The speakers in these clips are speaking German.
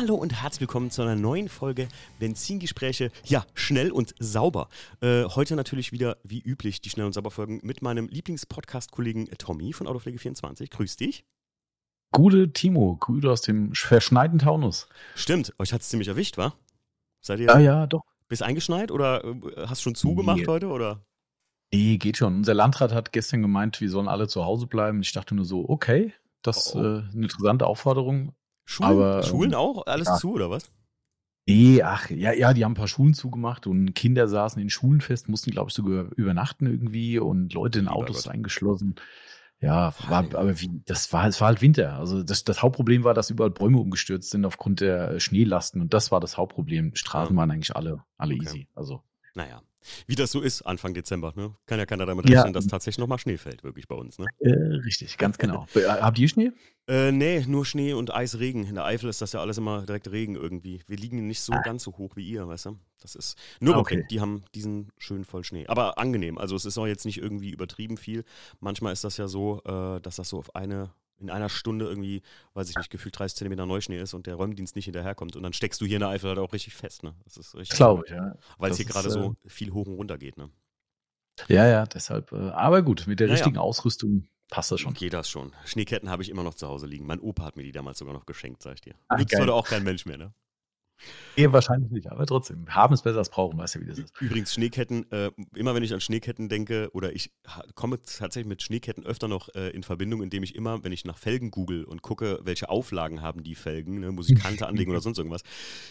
Hallo und herzlich willkommen zu einer neuen Folge Benzingespräche. Ja, schnell und sauber. Äh, heute natürlich wieder, wie üblich, die Schnell- und Sauber-Folgen mit meinem Lieblingspodcast-Kollegen Tommy von Autopflege24. Grüß dich. Gute Timo, Grüße aus dem verschneiten Taunus. Stimmt, euch hat es ziemlich erwischt, wa? Seid ihr Ja, ja, doch. bis eingeschneit oder äh, hast schon zugemacht Nee. heute? Oder? Nee, geht schon. Unser Landrat hat gestern gemeint, wir sollen alle zu Hause bleiben. Ich dachte nur so, okay, das ist Oh, oh. äh, eine interessante Aufforderung. Schulen, Aber, Schulen ähm, auch? Alles ja. zu, oder was? Nee, ach, ja, ja, die haben ein paar Schulen zugemacht und Kinder saßen in Schulen fest, mussten, glaube ich, sogar übernachten irgendwie und Leute in Lieber Autos Gott. eingeschlossen. Ja, war, aber wie, das war, es war halt Winter. Also das, das Hauptproblem war, dass überall Bäume umgestürzt sind aufgrund der äh, Schneelasten und das war das Hauptproblem. Straßen Ja. waren eigentlich alle, alle Okay. easy. Also Naja, wie das so ist Anfang Dezember, ne? Kann ja keiner damit Ja. rechnen, dass tatsächlich nochmal Schnee fällt, wirklich bei uns, ne? äh, richtig, ganz genau. Äh, Habt ihr Schnee? Äh, nee, nur Schnee und Eisregen. In der Eifel ist das ja alles immer direkt Regen irgendwie. Wir liegen nicht so Ah. ganz so hoch wie ihr, weißt du? Das ist. Nur okay. Okay. die haben diesen schön voll Schnee. Aber angenehm. Also es ist auch jetzt nicht irgendwie übertrieben viel. Manchmal ist das ja so, äh, dass das so auf eine, in einer Stunde irgendwie, weiß ich nicht, gefühlt 30 Zentimeter Neuschnee ist und der Räumdienst nicht hinterherkommt. Und dann steckst du hier in der Eifel halt auch richtig fest, ne? Das ist richtig. Glaube ich, ja. Weil es hier gerade äh, so viel hoch und runter geht, ne? Ja, ja, deshalb. Äh, aber gut, mit der Ja, ja. richtigen Ausrüstung passt das schon. Geht das schon. Schneeketten habe ich immer noch zu Hause liegen. Mein Opa hat mir die damals sogar noch geschenkt, sag ich dir. Geil. heute auch kein Mensch mehr, ne? Nee, wahrscheinlich nicht, aber trotzdem. Haben es besser als brauchen, weißt du, wie das ist. Übrigens, Schneeketten, äh, immer wenn ich an Schneeketten denke, oder ich komme tatsächlich mit Schneeketten öfter noch äh, in Verbindung, indem ich immer, wenn ich nach Felgen google und gucke, welche Auflagen haben die Felgen, ne, Musikante anlegen oder sonst irgendwas,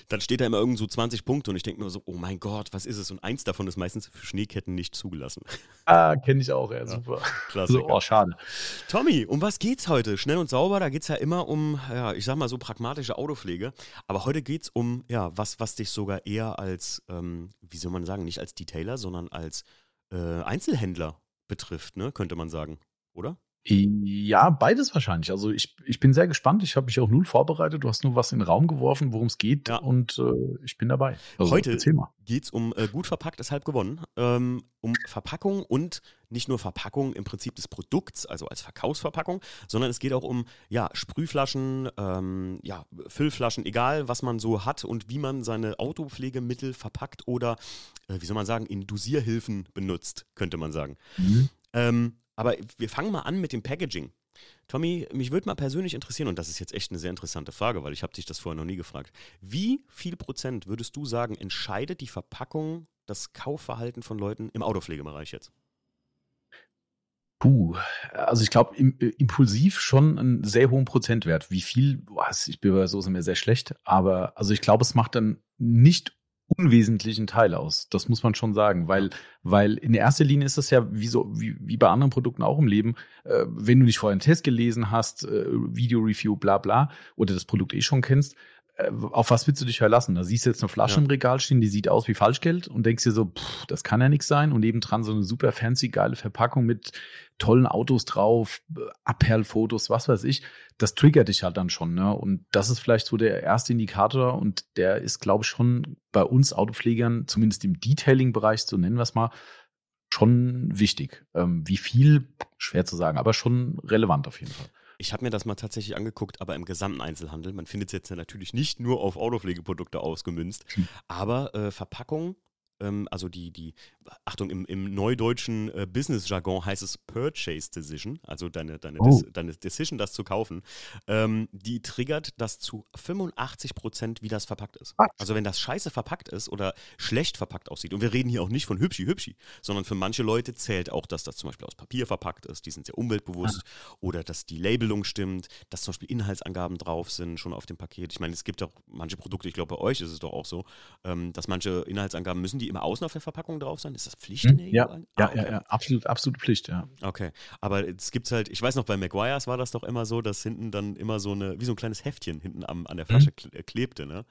dann steht da immer irgend so 20 Punkte und ich denke mir so, oh mein Gott, was ist es? Und eins davon ist meistens für Schneeketten nicht zugelassen. Ah, kenne ich auch, ja, super. Klasse. So, oh, schade. Tommy, um was geht's heute? Schnell und sauber, da geht's ja immer um, ja, ich sag mal so pragmatische Autopflege. Aber heute geht's um, ja, was, was dich sogar eher als, ähm, wie soll man sagen, nicht als Detailer, sondern als äh, Einzelhändler betrifft, ne, könnte man sagen, oder? Ja, beides wahrscheinlich. Also ich, ich bin sehr gespannt. Ich habe mich auch null vorbereitet. Du hast nur was in den Raum geworfen, worum es geht. Ja. Und äh, ich bin dabei. Also, Heute- mal. Geht's um äh, gut verpackt ist halb gewonnen, ähm, um Verpackung und nicht nur Verpackung im Prinzip des Produkts, also als Verkaufsverpackung, sondern es geht auch um ja, Sprühflaschen, ähm, ja, Füllflaschen, egal was man so hat und wie man seine Autopflegemittel verpackt oder, äh, wie soll man sagen, in Dosierhilfen benutzt, könnte man sagen. Ähm, aber wir fangen mal an mit dem Packaging. Tommy, mich würde mal persönlich interessieren, und das ist jetzt echt eine sehr interessante Frage, weil ich habe dich das vorher noch nie gefragt. Wie viel Prozent würdest du sagen, entscheidet die Verpackung das Kaufverhalten von Leuten im Autopflegebereich jetzt? Puh, also ich glaube, im, äh, impulsiv schon einen sehr hohen Prozentwert. Wie viel, boah, ich bin bei so sind mir sehr schlecht, aber also ich glaube, es macht dann nicht unwesentlichen Teil aus. Das muss man schon sagen, weil, weil in erster Linie ist das ja wie so, wie, wie bei anderen Produkten auch im Leben, äh, wenn du nicht vorher einen Test gelesen hast, äh, Video-Review, bla bla, oder das Produkt eh schon kennst, auf was willst du dich verlassen? Da siehst du jetzt eine Flasche Ja. im Regal stehen, die sieht aus wie Falschgeld und denkst dir so, pff, das kann ja nichts sein. Und nebendran so eine super fancy, geile Verpackung mit tollen Autos drauf, äh, Abperlfotos, was weiß ich. Das triggert dich halt dann schon. Ne? Und das ist vielleicht so der erste Indikator und der ist, glaube ich, schon bei uns Autopflegern, zumindest im Detailing-Bereich, so nennen wir es mal, schon wichtig. Ähm, wie viel, schwer zu sagen, aber schon relevant auf jeden Fall. Ich habe mir das mal tatsächlich angeguckt, aber im gesamten Einzelhandel. Man findet es jetzt ja natürlich nicht nur auf Autopflegeprodukte ausgemünzt, Hm. aber äh, Verpackung, ähm, also die, die, Achtung, im, im neudeutschen äh, Business-Jargon heißt es Purchase Decision, also deine, deine, Oh. Des, deine Decision, das zu kaufen, ähm, die triggert das zu 85 Prozent, wie das verpackt ist. Was? Also wenn das scheiße verpackt ist oder schlecht verpackt aussieht, und wir reden hier auch nicht von hübschi hübschi, sondern für manche Leute zählt auch, dass das zum Beispiel aus Papier verpackt ist, die sind sehr umweltbewusst, oder dass die Labelung stimmt, dass zum Beispiel Inhaltsangaben drauf sind, schon auf dem Paket. Ich meine, es gibt auch manche Produkte, ich glaube, bei euch ist es doch auch so, ähm, dass manche Inhaltsangaben, müssen die immer außen auf der Verpackung drauf sein? Ist das Pflicht in der EU? Ja, Ah, ja, okay. ja, ja, absolut, absolute Pflicht, ja. Okay, aber es gibt halt, ich weiß noch, bei Maguires war das doch immer so, dass hinten dann immer so eine, wie so ein kleines Heftchen hinten am, an der Flasche kle- äh, klebte, ne?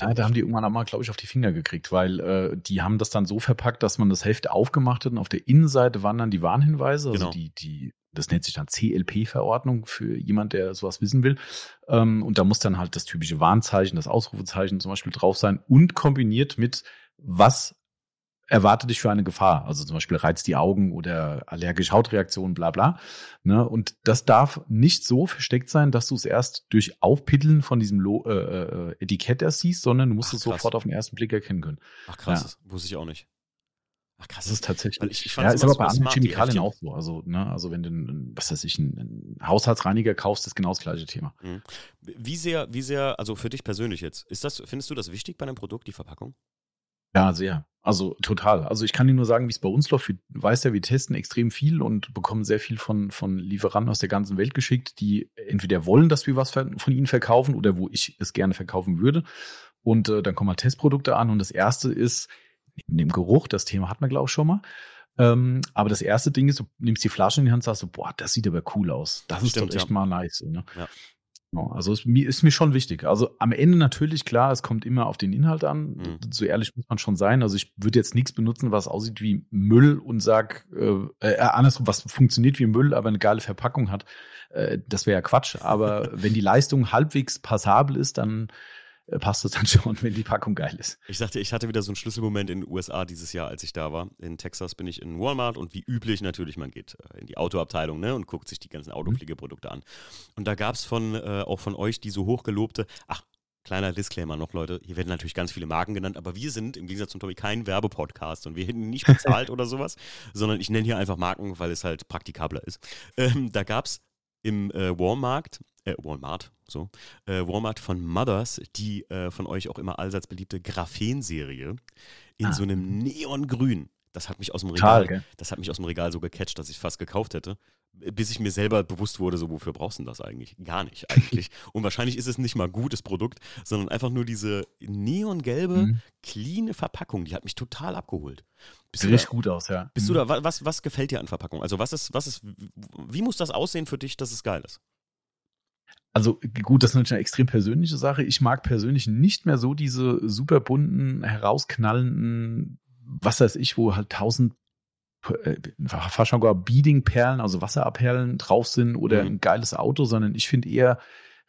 Ja, da haben die irgendwann einmal, glaube ich, auf die Finger gekriegt, weil äh, die haben das dann so verpackt, dass man das Heft aufgemacht hat und auf der Innenseite waren dann die Warnhinweise, also Genau. die, die, das nennt sich dann CLP-Verordnung für jemand, der sowas wissen will. Ähm, und da muss dann halt das typische Warnzeichen, das Ausrufezeichen zum Beispiel drauf sein und kombiniert mit, was erwarte dich für eine Gefahr. Also zum Beispiel reizt die Augen oder allergische Hautreaktionen, bla bla. Ne? Und das darf nicht so versteckt sein, dass du es erst durch Aufpiddeln von diesem Lo äh, äh, Etikett erst siehst, sondern du musst Ach, es sofort auf den ersten Blick erkennen können. Ach krass, ja. wusste ich auch nicht. Ach krass. Das ist tatsächlich. Ich, ich ja, ist aber bei anderen Chemikalien auch so. Also, ne, also wenn du, was weiß ich, einen, Haushaltsreiniger kaufst, ist genau das gleiche Thema. Mhm. Wie sehr, wie sehr, also für dich persönlich jetzt, ist das, findest du das wichtig bei einem Produkt, die Verpackung? Ja, sehr. Also total. Also ich kann dir nur sagen, wie es bei uns läuft. Du weißt ja, wir testen extrem viel und bekommen sehr viel von, von Lieferanten aus der ganzen Welt geschickt, die entweder wollen, dass wir was von ihnen verkaufen oder wo ich es gerne verkaufen würde. Und äh, dann kommen halt Testprodukte an und das erste ist, neben dem Geruch, das Thema hat man, glaube ich, schon mal. Ähm, aber das erste Ding ist, du nimmst die Flasche in die Hand und sagst so, boah, das sieht aber cool aus. Das ist Stimmt, doch echt ja. mal nice. Ne? ja. Also ist mir, ist mir schon wichtig. Also am Ende natürlich klar, es kommt immer auf den Inhalt an. Mhm. So ehrlich muss man schon sein. Also ich würde jetzt nichts benutzen, was aussieht wie Müll und sag, äh, äh, andersrum, was funktioniert wie Müll, aber eine geile Verpackung hat. Äh, das wäre ja Quatsch. Aber wenn die Leistung halbwegs passabel ist, dann äh, passt es dann schon, wenn die Packung geil ist. Ich sagte, ich hatte wieder so einen Schlüsselmoment in den USA dieses Jahr, als ich da war. In Texas bin ich in Walmart und wie üblich natürlich, man geht äh, in die Autoabteilung ne, und guckt sich die ganzen Autopflegeprodukte an. Und da gab es von, äh, auch von euch die so hochgelobte, ach, kleiner Disclaimer noch, Leute, hier werden natürlich ganz viele Marken genannt, aber wir sind im Gegensatz zum Tommy kein Werbepodcast und wir hätten nicht bezahlt oder sowas, sondern ich nenne hier einfach Marken, weil es halt praktikabler ist. Ähm, da gab es im äh, Walmart äh, Walmart, so, äh, Walmart von Mothers, die äh, von euch auch immer allseits beliebte Graphen-Serie in ah. so einem Neongrün. Das hat mich aus dem Regal, Total, das hat mich aus dem Regal so gecatcht, dass ich fast gekauft hätte, bis ich mir selber bewusst wurde, so wofür brauchst du das eigentlich? Gar nicht eigentlich. Und wahrscheinlich ist es nicht mal gutes Produkt, sondern einfach nur diese neongelbe, mhm. cleane Verpackung, die hat mich total abgeholt. Bist Sieht echt gut aus, ja. Bist mhm. du da, was, was gefällt dir an Verpackung? Also was ist, was ist, wie muss das aussehen für dich, dass es geil ist? Also gut, das ist natürlich eine extrem persönliche Sache. Ich mag persönlich nicht mehr so diese super bunten, herausknallenden, was weiß ich, wo halt tausend äh, fast schon gar Beading-Perlen, also Wasserabperlen drauf sind oder mhm. ein geiles Auto, sondern ich finde eher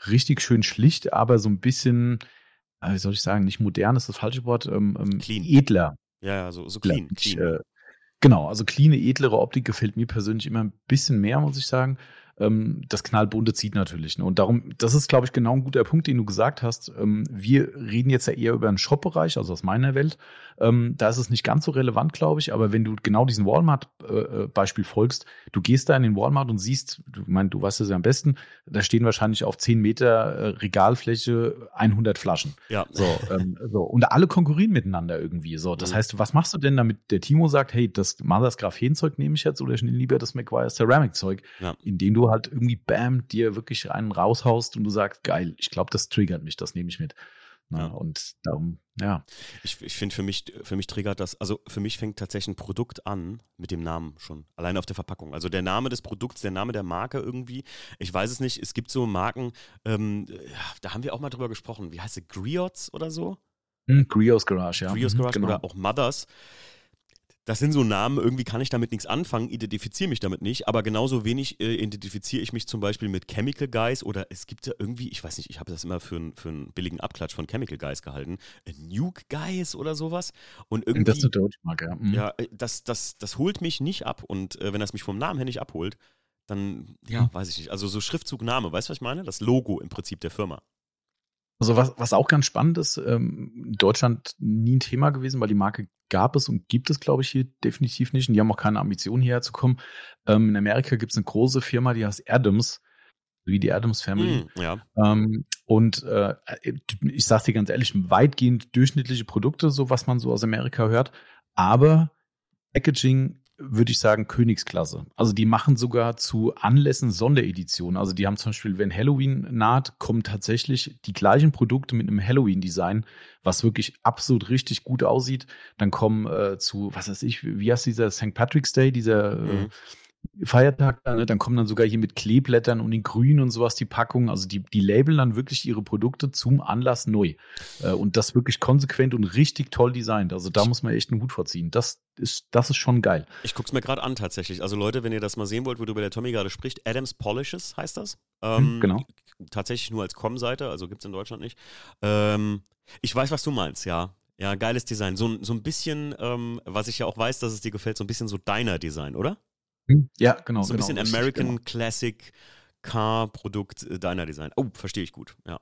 richtig schön schlicht, aber so ein bisschen, äh, wie soll ich sagen, nicht modern ist das falsche Wort, ähm, ähm clean. edler. Ja, so, so clean. Ich, clean. Äh, genau, also clean, edlere Optik gefällt mir persönlich immer ein bisschen mehr, muss ich sagen ähm, das Knallbunte zieht natürlich. Ne? Und darum, das ist, glaube ich, genau ein guter Punkt, den du gesagt hast. Ähm, wir reden jetzt ja eher über einen Shop-Bereich, also aus meiner Welt. Ähm, da ist es nicht ganz so relevant, glaube ich, aber wenn du genau diesen Walmart-Beispiel äh, folgst, du gehst da in den Walmart und siehst, du meinst, du weißt es ja am besten, da stehen wahrscheinlich auf 10 Meter äh, Regalfläche 100 Flaschen. Ja. So, ähm, so. Und alle konkurrieren miteinander irgendwie. So, das mhm. heißt, was machst du denn, damit der Timo sagt, hey, das Mothers Graphenzeug nehme ich jetzt oder ich nehme lieber das McGuire Ceramic Zeug, ja. indem du halt irgendwie bam, dir wirklich einen raushaust und du sagst, geil, ich glaube, das triggert mich, das nehme ich mit. Na, ja. Und darum, ja. Ich, ich finde, für mich, für mich triggert das, also für mich fängt tatsächlich ein Produkt an mit dem Namen schon, allein auf der Verpackung. Also der Name des Produkts, der Name der Marke irgendwie. Ich weiß es nicht, es gibt so Marken, ähm, da haben wir auch mal drüber gesprochen. Wie heißt sie? Griots oder so? Hm, Grios Garage, ja. Grios mhm, Garage genau. oder auch Mothers das sind so Namen, irgendwie kann ich damit nichts anfangen, identifiziere mich damit nicht, aber genauso wenig äh, identifiziere ich mich zum Beispiel mit Chemical Guys oder es gibt ja irgendwie, ich weiß nicht, ich habe das immer für, für einen billigen Abklatsch von Chemical Guys gehalten, äh, Nuke Guys oder sowas. Und irgendwie, das ist eine Deutschmarke, ja. Mhm. Ja, äh, das, das, das holt mich nicht ab und äh, wenn das mich vom Namen her nicht abholt, dann, ja, mhm. weiß ich nicht. Also so Schriftzugname, weißt du, was ich meine? Das Logo im Prinzip der Firma. Also was, was auch ganz spannend ist, ähm, in Deutschland nie ein Thema gewesen, weil die Marke gab es und gibt es, glaube ich, hier definitiv nicht. Und die haben auch keine Ambition, hierher zu kommen. Ähm, in Amerika gibt es eine große Firma, die heißt Adams, wie die Adams Family. Mm, ja. Ähm, und äh, ich sage dir ganz ehrlich, weitgehend durchschnittliche Produkte, so was man so aus Amerika hört. Aber Packaging würde ich sagen, Königsklasse. Also die machen sogar zu Anlässen Sondereditionen. Also die haben zum Beispiel, wenn Halloween naht, kommen tatsächlich die gleichen Produkte mit einem Halloween-Design, was wirklich absolut richtig gut aussieht. Dann kommen äh, zu, was weiß ich, wie heißt dieser St. Patrick's Day, dieser äh, mhm. äh, Feiertag, ne? dann kommen dann sogar hier mit Kleeblättern und in Grün und sowas die Packungen. Also die, die labeln dann wirklich ihre Produkte zum Anlass neu. Äh, und das wirklich konsequent und richtig toll designt. Also da muss man echt einen Hut vorziehen. Das ist, das ist schon geil. Ich guck's mir gerade an tatsächlich. Also Leute, wenn ihr das mal sehen wollt, worüber der Tommy gerade spricht, Adams Polishes heißt das. Ähm, hm, genau. Tatsächlich nur als Com-Seite, also gibt's in Deutschland nicht. Ähm, ich weiß, was du meinst, ja. Ja, geiles Design. So, so ein bisschen, ähm, was ich ja auch weiß, dass es dir gefällt, so ein bisschen so Diner-Design, oder? Hm? Ja, genau. So ein genau, bisschen richtig, American genau. Classic Car-Produkt äh, deiner Design. Oh, verstehe ich gut. Ja.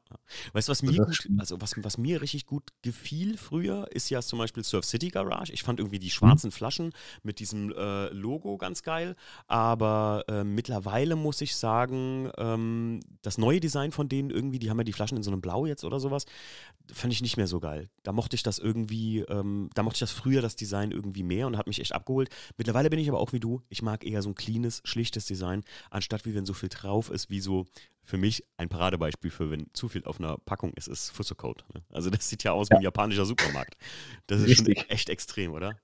Weißt du, was mir gut, also was, was mir richtig gut gefiel früher, ist ja zum Beispiel Surf City Garage. Ich fand irgendwie die Mhm. schwarzen Flaschen mit diesem äh, Logo ganz geil. Aber äh, mittlerweile muss ich sagen, ähm, das neue Design von denen irgendwie, die haben ja die Flaschen in so einem Blau jetzt oder sowas, fand ich nicht mehr so geil. Da mochte ich das irgendwie, ähm, da mochte ich das früher, das Design irgendwie mehr und hat mich echt abgeholt. Mittlerweile bin ich aber auch wie du, ich mag eher so ein cleanes, schlichtes Design, anstatt wie wenn so viel drauf ist, wie so für mich ein Paradebeispiel für, wenn zu viel auf einer Packung ist, ist Fussocode. Ne? Also das sieht ja aus wie ein japanischer Supermarkt. Das ist schon Richtig. echt extrem, oder?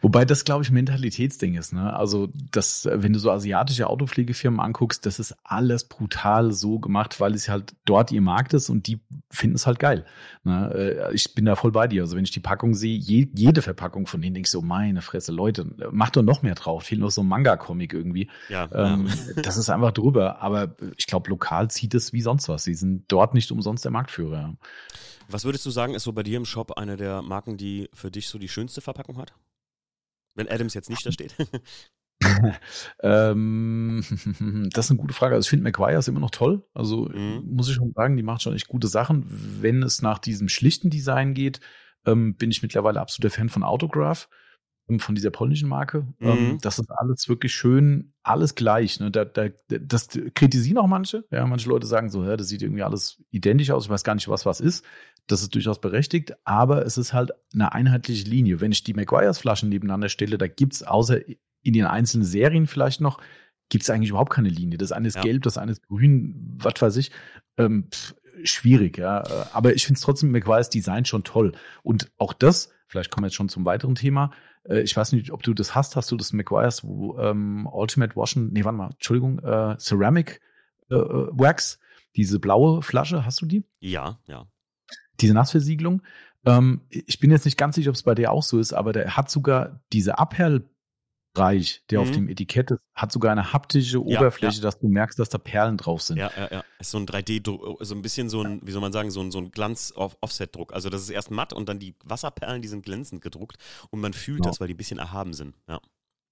Wobei das, glaube ich, Mentalitätsding ist. Ne? Also, das, wenn du so asiatische Autopflegefirmen anguckst, das ist alles brutal so gemacht, weil es halt dort ihr Markt ist und die finden es halt geil. Ne? Äh, Ich bin da voll bei dir. Also, wenn ich die Packung sehe, je, jede Verpackung von denen, denke ich so, meine Fresse, Leute, macht doch noch mehr drauf. Fehlt noch so ein Manga-Comic irgendwie. Ja. Ähm, das ist einfach drüber. Aber ich glaube, lokal zieht es wie sonst was. Sie sind dort nicht umsonst der Marktführer. Was würdest du sagen, ist so bei dir im Shop eine der Marken, die für dich so die schönste Verpackung hat? Wenn Adams jetzt nicht da steht. ähm, das ist eine gute Frage. Also ich finde McGuire ist immer noch toll. Also Mhm. muss ich schon sagen, die macht schon echt gute Sachen. Wenn es nach diesem schlichten Design geht, ähm, bin ich mittlerweile absoluter Fan von Autograph, von dieser polnischen Marke. Mhm. Ähm, das ist alles wirklich schön, alles gleich. Ne? Da, da, das kritisieren auch manche. Ja, manche Leute sagen so, ja, das sieht irgendwie alles identisch aus. Ich weiß gar nicht, was was ist. Das ist durchaus berechtigt, aber es ist halt eine einheitliche Linie. Wenn ich die McGuire's Flaschen nebeneinander stelle, da gibt's außer in den einzelnen Serien vielleicht noch, gibt's eigentlich überhaupt keine Linie. Das eine ist Ja. gelb, das eine ist grün, was weiß ich. Ähm, pff, schwierig, ja. Äh, Aber ich finde trotzdem McGuire's Design schon toll. Und auch das, vielleicht kommen wir jetzt schon zum weiteren Thema. Äh, ich weiß nicht, ob du das hast. Hast du das McGuire's ähm, Ultimate Washen? Nee, warte mal, Entschuldigung, äh, Ceramic äh, äh, Wax, diese blaue Flasche, hast du die? ja, ja. diese Nassversiegelung. Ähm, ich bin jetzt nicht ganz sicher, ob es bei dir auch so ist, aber der hat sogar diese Abperlbereich, der auf Mhm. dem Etikett ist, hat sogar eine haptische Ja, Oberfläche, dass du merkst, dass da Perlen drauf sind. Ja, ja, ja. Ist so ein 3D-Druck, so ein bisschen so ein, wie soll man sagen, so ein, so ein Glanz-Offset-Druck. Also das ist erst matt und dann die Wasserperlen, die sind glänzend gedruckt und man fühlt Genau. das, weil die ein bisschen erhaben sind. Ja.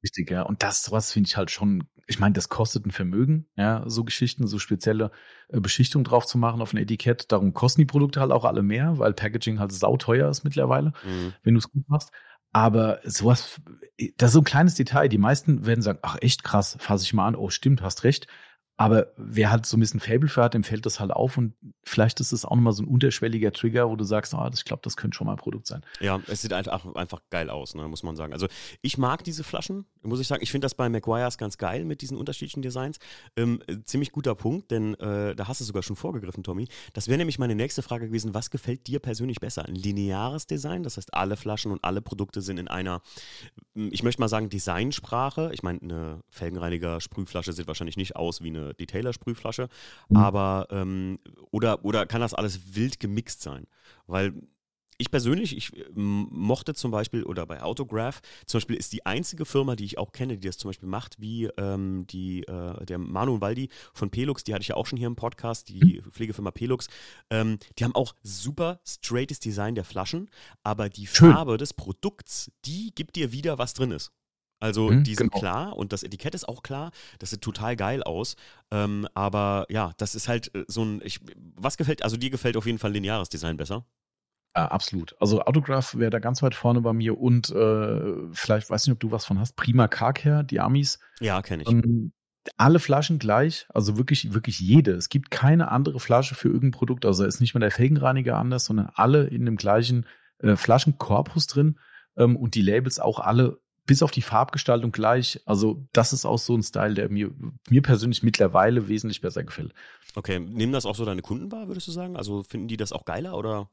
Richtig, ja. Und das, sowas finde ich halt schon, ich meine, das kostet ein Vermögen, ja, so Geschichten, so spezielle äh, Beschichtung drauf zu machen auf ein Etikett. Darum kosten die Produkte halt auch alle mehr, weil Packaging halt sauteuer ist mittlerweile. Mhm. wenn du es gut machst. Aber sowas, das ist so ein kleines Detail. Die meisten werden sagen, ach echt krass, fasse ich mal an, oh stimmt, hast recht. Aber wer halt so ein bisschen Fable für hat, dem fällt das halt auf und vielleicht ist es auch nochmal so ein unterschwelliger Trigger, wo du sagst, ah, das, ich glaube, das könnte schon mal ein Produkt sein. Ja, es sieht einfach, einfach geil aus, ne, muss man sagen. Also ich mag diese Flaschen, muss ich sagen. Ich finde das bei McGuire's ganz geil mit diesen unterschiedlichen Designs. Ähm, äh, ziemlich guter Punkt, denn äh, da hast du sogar schon vorgegriffen, Tommy. Das wäre nämlich meine nächste Frage gewesen. Was gefällt dir persönlich besser? Ein lineares Design, das heißt, alle Flaschen und alle Produkte sind in einer, ich möchte mal sagen, Designsprache. Ich meine, eine Felgenreiniger-Sprühflasche sieht wahrscheinlich nicht aus wie eine Detailer-Sprühflasche, Mhm. aber ähm, oder, oder kann das alles wild gemixt sein? Weil ich persönlich, ich ähm, mochte zum Beispiel, oder bei Autograph, zum Beispiel ist die einzige Firma, die ich auch kenne, die das zum Beispiel macht, wie ähm, die, äh, der Manu und Waldi von Pelux, die hatte ich ja auch schon hier im Podcast, die Pflegefirma Pelux, ähm, die haben auch super straightes Design der Flaschen, aber die Schön. Farbe des Produkts, die gibt dir wieder, was drin ist. Also Mhm, die sind genau. klar und das Etikett ist auch klar. Das sieht total geil aus. Ähm, aber ja, das ist halt äh, so ein. Ich, was gefällt, also dir gefällt auf jeden Fall lineares Design besser. Ja, absolut. Also Autograph wäre da ganz weit vorne bei mir und äh, vielleicht, weiß nicht, ob du was von hast, Prima Car Care, die Amis. Ja, kenne ich. Ähm, alle Flaschen gleich, also wirklich, wirklich jede. Es gibt keine andere Flasche für irgendein Produkt. Also da ist nicht mal der Felgenreiniger anders, sondern alle in dem gleichen äh, Flaschenkorpus drin ähm, und die Labels auch alle bis auf die Farbgestaltung gleich. Also das ist auch so ein Style, der mir, mir persönlich mittlerweile wesentlich besser gefällt. Okay, nehmen das auch so deine Kunden wahr, würdest du sagen? Also finden die das auch geiler oder?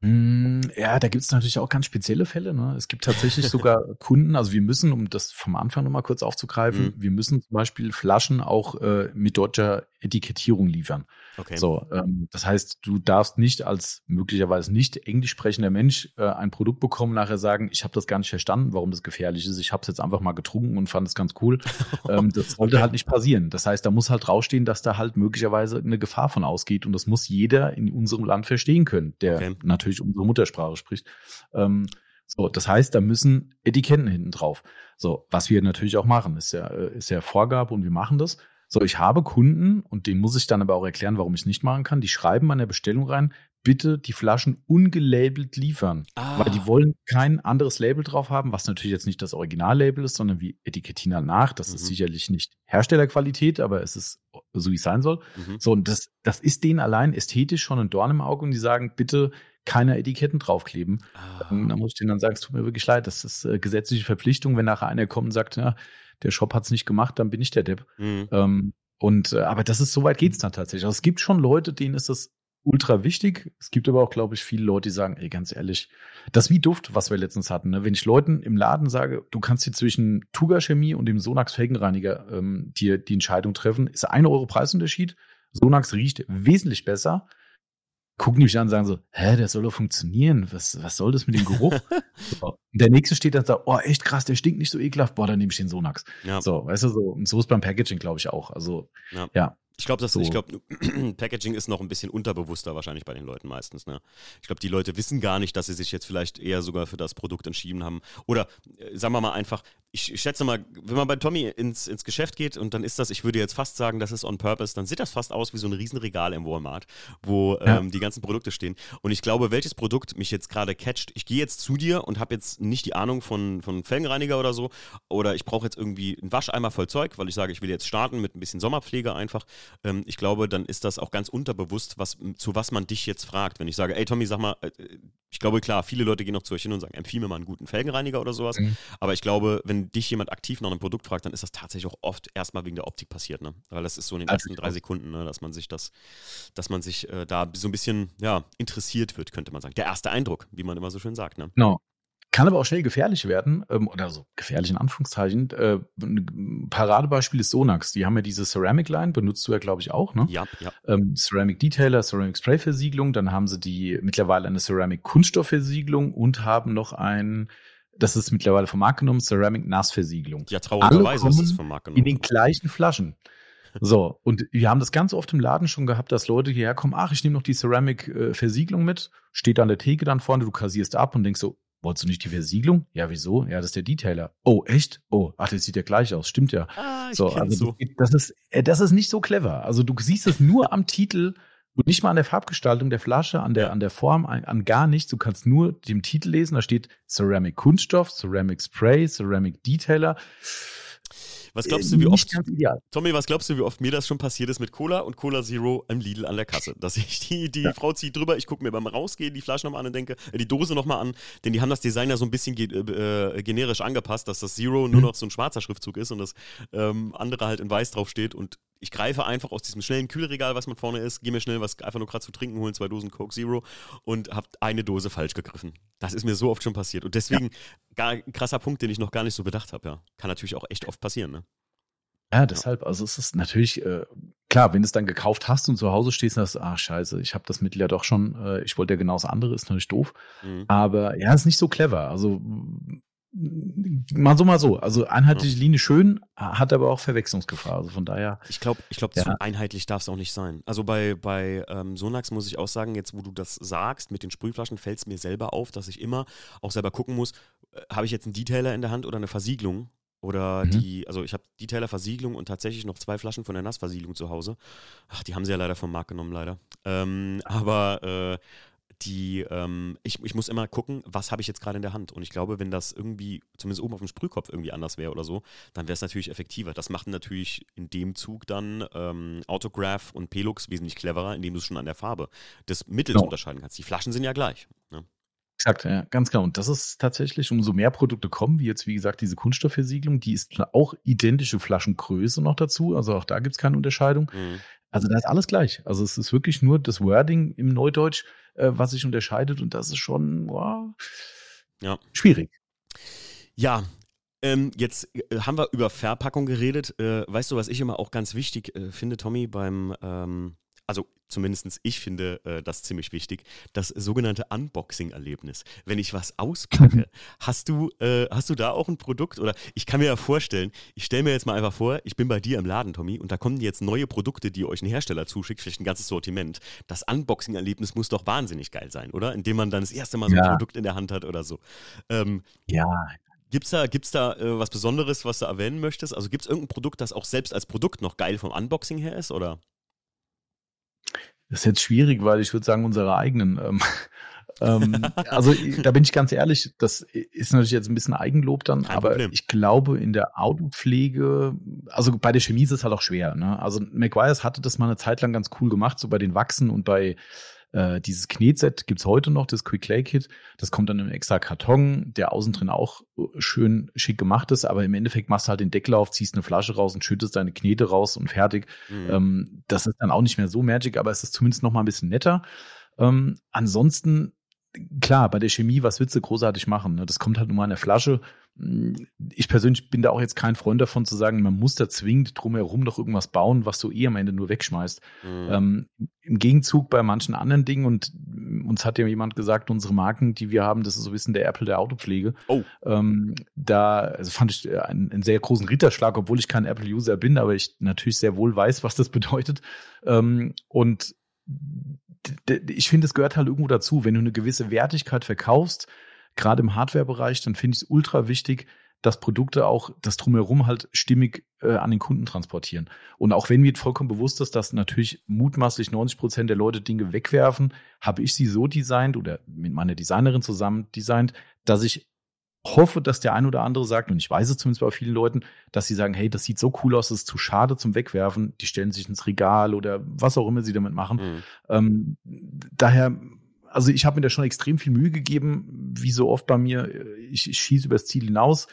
Mm, Ja, da gibt es natürlich auch ganz spezielle Fälle. Ne? Es gibt tatsächlich sogar Kunden, also wir müssen, um das vom Anfang nochmal kurz aufzugreifen, Mhm. wir müssen zum Beispiel Flaschen auch äh, mit deutscher Etikettierung liefern. Okay. So, ähm, das heißt, du darfst nicht als möglicherweise nicht englisch sprechender Mensch äh, ein Produkt bekommen, nachher sagen, ich habe das gar nicht verstanden, warum das gefährlich ist. Ich habe es jetzt einfach mal getrunken und fand es ganz cool. ähm, das sollte halt nicht passieren. Das heißt, da muss halt draufstehen, dass da halt möglicherweise eine Gefahr von ausgeht und das muss jeder in unserem Land verstehen können, der Okay. natürlich unsere Muttersprache spricht. Ähm, so, das heißt, da müssen Etiketten hinten drauf. So, was wir natürlich auch machen, ist ja, äh, ist ja Vorgabe und wir machen das. So, ich habe Kunden und denen muss ich dann aber auch erklären, warum ich es nicht machen kann. Die schreiben an der Bestellung rein, bitte die Flaschen ungelabelt liefern. Ah. Weil die wollen kein anderes Label drauf haben, was natürlich jetzt nicht das Originallabel ist, sondern wie Etikettina nach. Das ist Mhm. sicherlich nicht Herstellerqualität, aber es ist so, wie es sein soll. Mhm. So, und das, das ist denen allein ästhetisch schon ein Dorn im Auge und die sagen, bitte keine Etiketten draufkleben. Ah. Ähm, Da muss ich denen dann sagen, es tut mir wirklich leid, das ist äh, gesetzliche Verpflichtung. Wenn nachher einer kommt und sagt, ja, der Shop hat es nicht gemacht, dann bin ich der Depp. Mhm. Ähm, und äh, aber das ist, so weit geht's dann tatsächlich. Also es gibt schon Leute, denen ist das ultra wichtig. Es gibt aber auch, glaube ich, viele Leute, die sagen, ey, ganz ehrlich, das ist wie Duft, was wir letztens hatten. Ne? Wenn ich Leuten im Laden sage, du kannst hier zwischen Tuga Chemie und dem Sonax Felgenreiniger ähm, dir die Entscheidung treffen, ist ein Euro Preisunterschied. Sonax riecht wesentlich besser. Gucken die mich an und sagen so, hä, der soll doch funktionieren. Was, was soll das mit dem Geruch? so. Der nächste steht dann und sagt, oh, echt krass, der stinkt nicht so ekelhaft. Boah, dann nehme ich den Sonax. Ja. So, weißt du, so, und so ist beim Packaging, glaube ich, auch. Also, Ja. ja. Ich glaube, das, So. ich glaube, Packaging ist noch ein bisschen unterbewusster wahrscheinlich bei den Leuten meistens. Ne? Ich glaube, die Leute wissen gar nicht, dass sie sich jetzt vielleicht eher sogar für das Produkt entschieden haben. Oder äh, sagen wir mal einfach, ich, schätze mal, wenn man bei Tommy ins, ins Geschäft geht und dann ist das, ich würde jetzt fast sagen, das ist on purpose, dann sieht das fast aus wie so ein Riesenregal im Walmart, wo Ja. ähm, die ganzen Produkte stehen. Und ich glaube, welches Produkt mich jetzt gerade catcht, ich gehe jetzt zu dir und habe jetzt nicht die Ahnung von, von Felgenreiniger oder so, oder ich brauche jetzt irgendwie einen Wascheimer voll Zeug, weil ich sage, ich will jetzt starten mit ein bisschen Sommerpflege einfach. Ähm, ich glaube, dann ist das auch ganz unterbewusst, was, zu was man dich jetzt fragt. Wenn ich sage, ey Tommy, sag mal, äh, ich glaube, klar, viele Leute gehen noch zu euch hin und sagen, empfiehl mir mal einen guten Felgenreiniger oder sowas. Mhm. Aber ich glaube, wenn dich jemand aktiv nach einem Produkt fragt, dann ist das tatsächlich auch oft erstmal wegen der Optik passiert, ne? Weil das ist so in den ersten drei. Sekunden, ne? dass man sich das, dass man sich äh, da so ein bisschen, ja, interessiert wird, könnte man sagen. Der erste Eindruck, wie man immer so schön sagt, ne? Genau. Kann aber auch schnell gefährlich werden, ähm, oder so gefährlich in Anführungszeichen. Äh, ein Paradebeispiel ist Sonax. Die haben ja diese Ceramic Line, benutzt du ja, glaube ich, auch, ne? Ja, ja. Ähm, Ceramic Detailer, Ceramic Spray Versiegelung, dann haben sie die mittlerweile eine Ceramic Kunststoffversiegelung und haben noch ein, das ist mittlerweile vom Markt genommen, Ceramic Nassversiegelung. Ja, traurigerweise ist es vom Markt In genommen. den gleichen Flaschen. So, und wir haben das ganz oft im Laden schon gehabt, dass Leute hierher kommen, ach, ich nehme noch die Ceramic-Versiegelung mit, steht an der Theke dann vorne, du kassierst ab und denkst so, wolltest du nicht die Versiegelung? Ja, wieso? Ja, das ist der Detailer. Oh, echt? Oh, ach, das sieht ja gleich aus, stimmt ja. Ah, ich So, also so. das, das ist, äh, das ist nicht so clever. Also du siehst es nur am Titel und nicht mal an der Farbgestaltung der Flasche, an der, an der Form, an, an gar nichts. Du kannst nur den Titel lesen. Da steht Ceramic Kunststoff, Ceramic Spray, Ceramic Detailer. Was glaubst Äh, du, wie oft. Tommy, was glaubst du, wie oft mir das schon passiert ist mit Cola und Cola Zero im Lidl an der Kasse? Dass ich die, die Ja. Frau zieht drüber, ich gucke mir beim Rausgehen die Flasche nochmal an und denke, äh, die Dose nochmal an, denn die haben das Design ja so ein bisschen ge äh, generisch angepasst, dass das Zero nur Mhm. noch so ein schwarzer Schriftzug ist und das ähm, andere halt in weiß draufsteht und ich greife einfach aus diesem schnellen Kühlregal, was man vorne ist, gehe mir schnell was einfach nur gerade zu trinken holen, zwei Dosen Coke Zero und habe eine Dose falsch gegriffen. Das ist mir so oft schon passiert und deswegen gar ein krasser Punkt, den ich noch gar nicht so bedacht habe, ja. Kann natürlich auch echt oft passieren, ne? Ja, deshalb, also es ist natürlich, äh, klar, wenn du es dann gekauft hast und zu Hause stehst und sagst, ach scheiße, ich habe das Mittel ja doch schon, äh, ich wollte ja genau das andere, ist natürlich doof. Mhm. Aber ja, ist nicht so clever. Also mal so, mal so. Also einheitliche Linie schön, hat aber auch Verwechslungsgefahr. Also von daher, Ich glaube, ich glaub, Ja. so einheitlich darf es auch nicht sein. Also bei, bei ähm, Sonax muss ich auch sagen, jetzt wo du das sagst, mit den Sprühflaschen fällt es mir selber auf, dass ich immer auch selber gucken muss, äh, habe ich jetzt einen Detailer in der Hand oder eine Versiegelung? Oder Mhm. die, also ich habe Detailer Versiegelung und tatsächlich noch zwei Flaschen von der Nassversiegelung zu Hause. Ach, die haben sie ja leider vom Markt genommen, leider. Ähm, aber äh, die, ähm, ich, ich muss immer gucken, was habe ich jetzt gerade in der Hand. Und ich glaube, wenn das irgendwie, zumindest oben auf dem Sprühkopf irgendwie anders wäre oder so, dann wäre es natürlich effektiver. Das macht natürlich in dem Zug dann ähm, Autograph und Pelux wesentlich cleverer, indem du es schon an der Farbe des Mittels Genau. unterscheiden kannst. Die Flaschen sind ja gleich. Ne? Exakt, ja, ganz genau. Und das ist tatsächlich, umso mehr Produkte kommen, wie jetzt, wie gesagt, diese Kunststoffversiegelung, die ist auch identische Flaschengröße noch dazu. Also auch da gibt es keine Unterscheidung. Mhm. Also da ist alles gleich. Also es ist wirklich nur das Wording im Neudeutsch, äh, was sich unterscheidet. Und das ist schon wow, Ja. schwierig. Ja, Ähm, jetzt äh, haben wir über Verpackung geredet. Äh, weißt du, was ich immer auch ganz wichtig äh, finde, Tommy, beim, ähm, also zumindest ich finde äh, das ziemlich wichtig, das sogenannte Unboxing-Erlebnis. Wenn ich was auspacke, hast du, äh, hast du da auch ein Produkt oder ich kann mir ja vorstellen, ich stelle mir jetzt mal einfach vor, ich bin bei dir im Laden, Tommy, und da kommen jetzt neue Produkte, die euch ein Hersteller zuschickt, vielleicht ein ganzes Sortiment. Das Unboxing-Erlebnis muss doch wahnsinnig geil sein, oder? Indem man dann das erste Mal so ein ja. Produkt in der Hand hat oder so. Ähm, ja, Gibt es da, gibt's da äh, was Besonderes, was du erwähnen möchtest? Also gibt es irgendein Produkt, das auch selbst als Produkt noch geil vom Unboxing her ist, oder? Das ist jetzt schwierig, weil ich würde sagen, unsere eigenen. Ähm, ähm, also da bin ich ganz ehrlich, das ist natürlich jetzt ein bisschen Eigenlob dann, Kein aber Problem. ich glaube in der Autopflege, also bei der Chemie ist es halt auch schwer. Ne? Also McGuire's hatte das mal eine Zeit lang ganz cool gemacht, so bei den Wachsen und bei äh, dieses Knetset gibt's heute noch, das Quick Clay Kit. Das kommt dann in einem extra Karton, der außen drin auch äh, schön schick gemacht ist, aber im Endeffekt machst du halt den Deckel auf, ziehst eine Flasche raus und schüttest deine Knete raus und fertig. Mhm. Ähm, das ist dann auch nicht mehr so magic, aber es ist zumindest noch mal ein bisschen netter. Ähm, ansonsten klar, bei der Chemie, was willst du großartig machen? Ne? Das kommt halt nur mal in der Flasche. Ich persönlich bin da auch jetzt kein Freund davon zu sagen, man muss da zwingend drumherum noch irgendwas bauen, was du eh am Ende nur wegschmeißt. Mhm. Ähm, Im Gegenzug bei manchen anderen Dingen, und uns hat ja jemand gesagt, unsere Marken, die wir haben, das ist so ein bisschen der Apple der Autopflege. Oh. Ähm, da also fand ich einen, einen, sehr großen Ritterschlag, obwohl ich kein Apple-User bin, aber ich natürlich sehr wohl weiß, was das bedeutet. Ähm, und ich finde, es gehört halt irgendwo dazu. Wenn du eine gewisse Wertigkeit verkaufst, gerade im Hardware-Bereich, dann finde ich es ultra wichtig, dass Produkte auch das drumherum halt stimmig äh, an den Kunden transportieren. Und auch wenn mir vollkommen bewusst ist, dass natürlich mutmaßlich 90 Prozent der Leute Dinge wegwerfen, habe ich sie so designt oder mit meiner Designerin zusammen designt, dass ich hoffe, dass der ein oder andere sagt, und ich weiß es zumindest bei vielen Leuten, dass sie sagen, hey, das sieht so cool aus, das ist zu schade zum Wegwerfen. Die stellen sich ins Regal oder was auch immer sie damit machen. Mhm. Ähm, daher, also ich habe mir da schon extrem viel Mühe gegeben, wie so oft bei mir, ich, ich schieße übers Ziel hinaus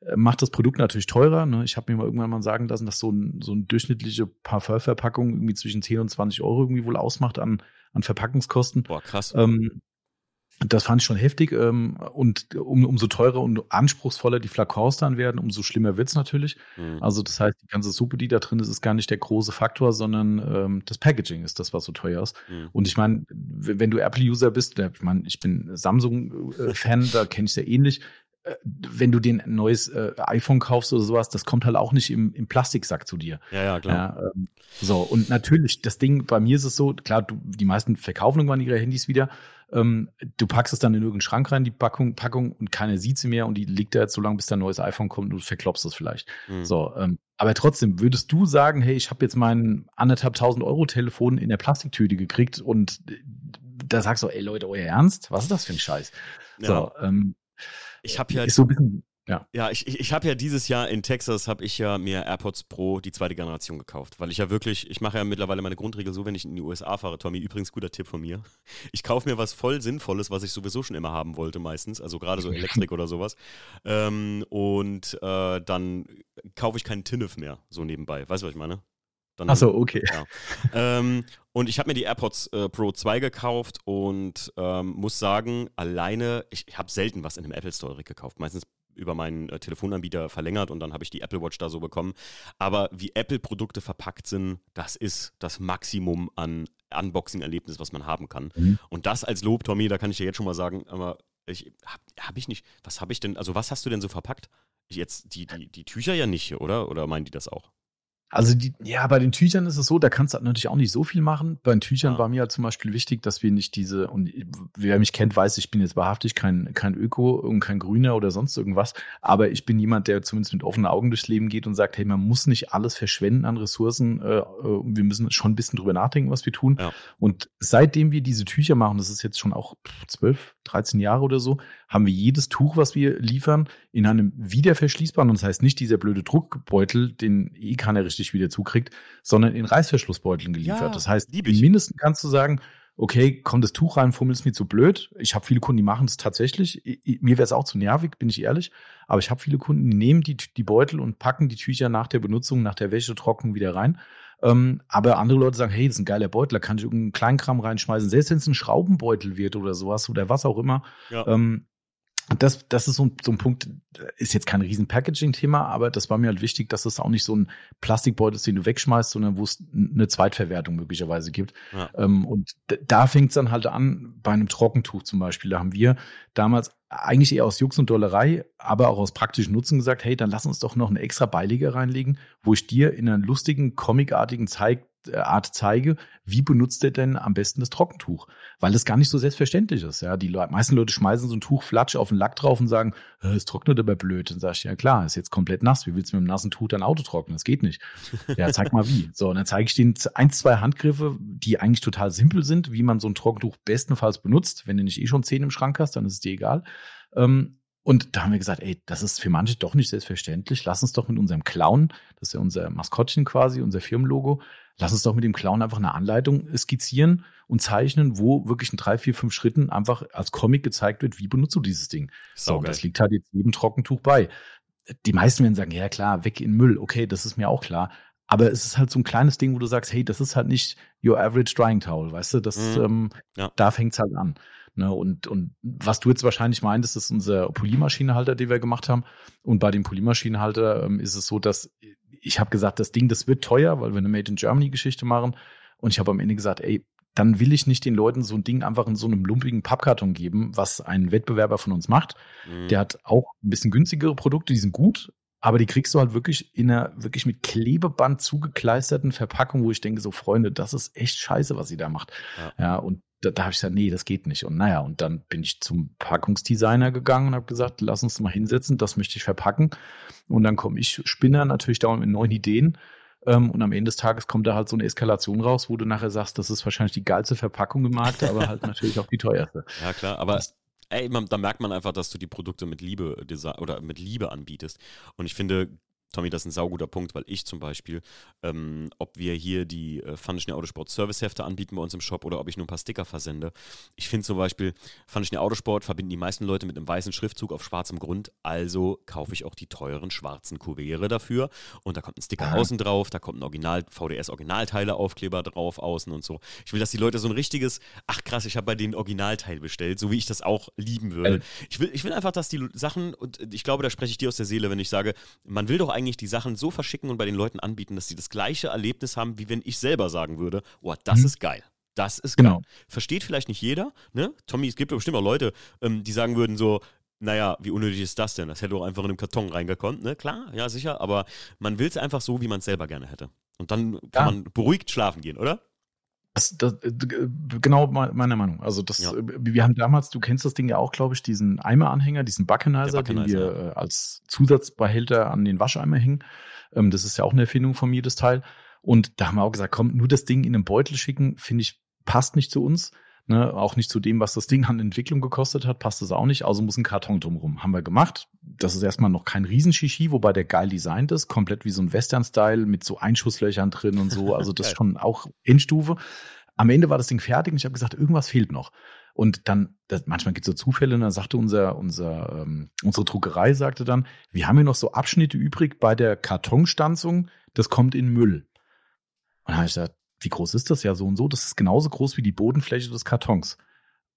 äh, macht das Produkt natürlich teurer. Ne? Ich habe mir mal irgendwann mal sagen lassen, dass so, ein, so eine durchschnittliche Parfumverpackung irgendwie zwischen 10 und 20 Euro irgendwie wohl ausmacht an, an Verpackungskosten. Boah, krass. Ähm, das fand ich schon heftig. Ähm, und um, umso teurer und anspruchsvoller die Flakons dann werden, umso schlimmer wird's natürlich. Mhm. Also das heißt, die ganze Suppe, die da drin ist, ist gar nicht der große Faktor, sondern ähm, das Packaging ist das, was so teuer ist. Mhm. Und ich meine, wenn du Apple-User bist, ich meine, ich bin Samsung-Fan, da kenne ich sehr ähnlich. Äh, wenn du den neues äh, iPhone kaufst oder sowas, das kommt halt auch nicht im, im Plastiksack zu dir. Ja, ja, klar. Ja, ähm, so, und natürlich, das Ding, bei mir ist es so, klar, du, die meisten verkaufen irgendwann ihre Handys wieder. Ähm, du packst es dann in irgendeinen Schrank rein, die Packung, Packung, und keiner sieht sie mehr und die liegt da jetzt so lange, bis dein neues iPhone kommt und du verklopst es vielleicht. Mhm. So, ähm, aber trotzdem, würdest du sagen, hey, ich habe jetzt mein anderthalb tausend Euro Telefon in der Plastiktüte gekriegt und da sagst du, ey Leute, euer Ernst? Was ist das für ein Scheiß? Ja. So, ähm, ich habe ja. Ist so ein bisschen, ja. Ja, ich, ich, ich habe ja dieses Jahr in Texas, habe ich ja mir AirPods Pro die zweite Generation gekauft, weil ich ja wirklich, ich mache ja mittlerweile meine Grundregel so, wenn ich in die USA fahre, Tommy, übrigens guter Tipp von mir, ich kaufe mir was voll Sinnvolles, was ich sowieso schon immer haben wollte meistens, also gerade so Elektrik oder sowas ähm, und äh, dann kaufe ich keinen Tinnef mehr, so nebenbei, weißt du, was ich meine? Dann, so, okay. Ja. ähm, und ich habe mir die AirPods äh, Pro 2 gekauft und ähm, muss sagen, alleine, ich, ich habe selten was in einem Apple Store gekauft. Meistens über meinen äh, Telefonanbieter verlängert und dann habe ich die Apple Watch da so bekommen. Aber wie Apple-Produkte verpackt sind, das ist das Maximum an Unboxing-Erlebnis, was man haben kann. Mhm. Und das als Lob, Tommy, da kann ich dir jetzt schon mal sagen, aber ich habe hab ich nicht, was habe ich denn, also was hast du denn so verpackt? Jetzt die, die, die Tücher ja nicht, oder? Oder meinen die das auch? Also die, ja, bei den Tüchern ist es so, da kannst du natürlich auch nicht so viel machen. Bei den Tüchern ja. war mir halt zum Beispiel wichtig, dass wir nicht diese, und wer mich kennt, weiß, ich bin jetzt wahrhaftig kein, kein Öko und kein Grüner oder sonst irgendwas, aber ich bin jemand, der zumindest mit offenen Augen durchs Leben geht und sagt, hey, man muss nicht alles verschwenden an Ressourcen, äh, wir müssen schon ein bisschen drüber nachdenken, was wir tun. Ja. Und seitdem wir diese Tücher machen, das ist jetzt schon auch zwölf, 13 Jahre oder so, haben wir jedes Tuch, was wir liefern, in einem wiederverschließbaren, und das heißt nicht dieser blöde Druckbeutel, den eh keiner richtig wieder zukriegt, sondern in Reißverschlussbeuteln geliefert. Ja, das heißt, mindestens kannst du sagen, okay, kommt das Tuch rein, fummelt es mir zu blöd. Ich habe viele Kunden, die machen das tatsächlich. Mir wäre es auch zu nervig, bin ich ehrlich. Aber ich habe viele Kunden, die nehmen die, die Beutel und packen die Tücher nach der Benutzung, nach der Wäschetrocknung wieder rein. Ähm, aber andere Leute sagen, hey, das ist ein geiler Beutel, da kann ich irgendeinen Kleinkram reinschmeißen. Selbst wenn es ein Schraubenbeutel wird oder sowas oder was auch immer. Ja. Ähm, das, das ist so, so ein Punkt, ist jetzt kein riesen Packaging-Thema, aber das war mir halt wichtig, dass es auch nicht so ein Plastikbeutel ist, den du wegschmeißt, sondern wo es eine Zweitverwertung möglicherweise gibt. Ja. Ähm, und da fängt es dann halt an, bei einem Trockentuch zum Beispiel. Da haben wir damals eigentlich eher aus Jux und Dollerei, aber auch aus praktischen Nutzen gesagt, hey, dann lass uns doch noch eine extra Beilege reinlegen, wo ich dir in einer lustigen, comicartigen Zeig äh, Art zeige, wie benutzt er denn am besten das Trockentuch? Weil das gar nicht so selbstverständlich ist. Ja, die meisten Leute schmeißen so ein Tuch flatsch auf den Lack drauf und sagen, es trocknet aber blöd. Dann sag ich, ja klar, ist jetzt komplett nass. Wie willst du mit einem nassen Tuch dein Auto trocknen? Das geht nicht. Ja, zeig mal wie. So, und dann zeige ich denen ein, zwei Handgriffe, die eigentlich total simpel sind, wie man so ein Trockentuch bestenfalls benutzt. Wenn du nicht eh schon zehn im Schrank hast, dann ist es dir egal. Ähm, und da haben wir gesagt, ey, das ist für manche doch nicht selbstverständlich. Lass uns doch mit unserem Clown, das ist ja unser Maskottchen quasi, unser Firmenlogo, lass uns doch mit dem Clown einfach eine Anleitung skizzieren und zeichnen, wo wirklich in drei, vier, fünf Schritten einfach als Comic gezeigt wird, wie benutzt du dieses Ding. So, und das liegt halt jetzt jedem Trockentuch bei. Die meisten werden sagen, ja klar, weg in Müll. Okay, das ist mir auch klar. Aber es ist halt so ein kleines Ding, wo du sagst, hey, das ist halt nicht your average drying towel, weißt du? Das, mhm. ähm, ja. da fängt's halt an. Ne, und, und was du jetzt wahrscheinlich meintest, ist unser Polymaschinenhalter, den wir gemacht haben. Und bei dem Polymaschinenhalter ähm, ist es so, dass ich habe gesagt, das Ding, das wird teuer, weil wir eine Made in Germany Geschichte machen. Und ich habe am Ende gesagt, ey, dann will ich nicht den Leuten so ein Ding einfach in so einem lumpigen Pappkarton geben, was ein Wettbewerber von uns macht. Mhm. Der hat auch ein bisschen günstigere Produkte, die sind gut, aber die kriegst du halt wirklich in einer wirklich mit Klebeband zugekleisterten Verpackung, wo ich denke, so Freunde, das ist echt scheiße, was sie da macht. Ja, ja und da, da habe ich gesagt, nee, das geht nicht. Und naja, und dann bin ich zum Packungsdesigner gegangen und habe gesagt, lass uns mal hinsetzen, das möchte ich verpacken. Und dann komme ich Spinner natürlich dauernd mit neuen Ideen. Ähm, und am Ende des Tages kommt da halt so eine Eskalation raus, wo du nachher sagst, das ist wahrscheinlich die geilste Verpackung im Markt, aber halt natürlich auch die teuerste. Ja, klar, aber ey, man, da merkt man einfach, dass du die Produkte mit Liebe oder mit Liebe anbietest. Und ich finde, Tommy, das ist ein sauguter Punkt, weil ich zum Beispiel, ähm, ob wir hier die äh, Fundition Autosport Servicehefte anbieten bei uns im Shop oder ob ich nur ein paar Sticker versende. Ich finde zum Beispiel, Fundition Autosport verbinden die meisten Leute mit einem weißen Schriftzug auf schwarzem Grund, also kaufe ich auch die teuren schwarzen Kuvere dafür und da kommt ein Sticker außen drauf, da kommt ein Original, VDS Originalteile Aufkleber drauf außen und so. Ich will, dass die Leute so ein richtiges, ach krass, ich habe bei denen Originalteil bestellt, so wie ich das auch lieben würde. Äh. Ich will, ich will einfach, dass die Sachen, und ich glaube, da spreche ich dir aus der Seele, wenn ich sage, man will doch eigentlich eigentlich die Sachen so verschicken und bei den Leuten anbieten, dass sie das gleiche Erlebnis haben, wie wenn ich selber sagen würde, oh, das mhm. ist geil. Das ist genau. geil. Versteht vielleicht nicht jeder, ne? Tommy, es gibt bestimmt auch Leute, ähm, die sagen würden so, naja, wie unnötig ist das denn? Das hätte auch einfach in einem Karton reingekommen, ne? Klar, ja, sicher, aber man will es einfach so, wie man es selber gerne hätte. Und dann kann ja. man beruhigt schlafen gehen, oder? Das, das, äh, genau meine Meinung. Also das, ja. Äh, wir haben damals, du kennst das Ding ja auch, glaube ich, diesen Eimeranhänger, diesen Buckenizer, den wir äh, als Zusatzbehälter an den Wascheimer hängen. Ähm, das ist ja auch eine Erfindung von mir, das Teil. Und da haben wir auch gesagt, komm, nur das Ding in einen Beutel schicken, finde ich, passt nicht zu uns. Ne, auch nicht zu dem, was das Ding an Entwicklung gekostet hat, passt das auch nicht. Also muss ein Karton drumherum. Haben wir gemacht. Das ist erstmal noch kein Riesenshishi, wobei der geil designt ist. Komplett wie so ein Western-Style mit so Einschusslöchern drin und so. Also das ist schon auch Endstufe. Am Ende war das Ding fertig und ich habe gesagt, irgendwas fehlt noch. Und dann, das, manchmal gibt es so Zufälle, und dann sagte unser, unser, ähm, unsere Druckerei, sagte dann, wir haben hier noch so Abschnitte übrig bei der Kartonstanzung, das kommt in Müll. Und dann habe ich gesagt, wie groß ist das ja so und so? Das ist genauso groß wie die Bodenfläche des Kartons.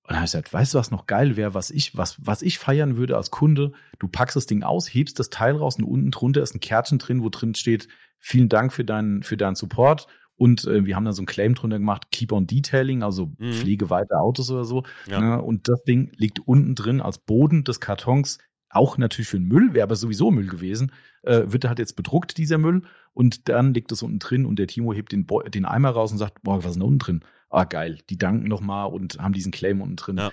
Und dann habe ich gesagt, weißt du, was noch geil wäre, was ich, was, was ich feiern würde als Kunde? Du packst das Ding aus, hebst das Teil raus und unten drunter ist ein Kärtchen drin, wo drin steht, vielen Dank für deinen, für deinen Support. Und äh, wir haben da so ein Claim drunter gemacht, Keep on Detailing, also mhm. pflege weiter Autos oder so. Ja. Ne? Und das Ding liegt unten drin als Boden des Kartons auch natürlich für den Müll, wäre aber sowieso Müll gewesen, äh, wird halt jetzt bedruckt, dieser Müll, und dann liegt es unten drin und der Timo hebt den, Bo den Eimer raus und sagt, boah, was ist da unten drin? Ah, geil, die danken nochmal und haben diesen Claim unten drin. Ja.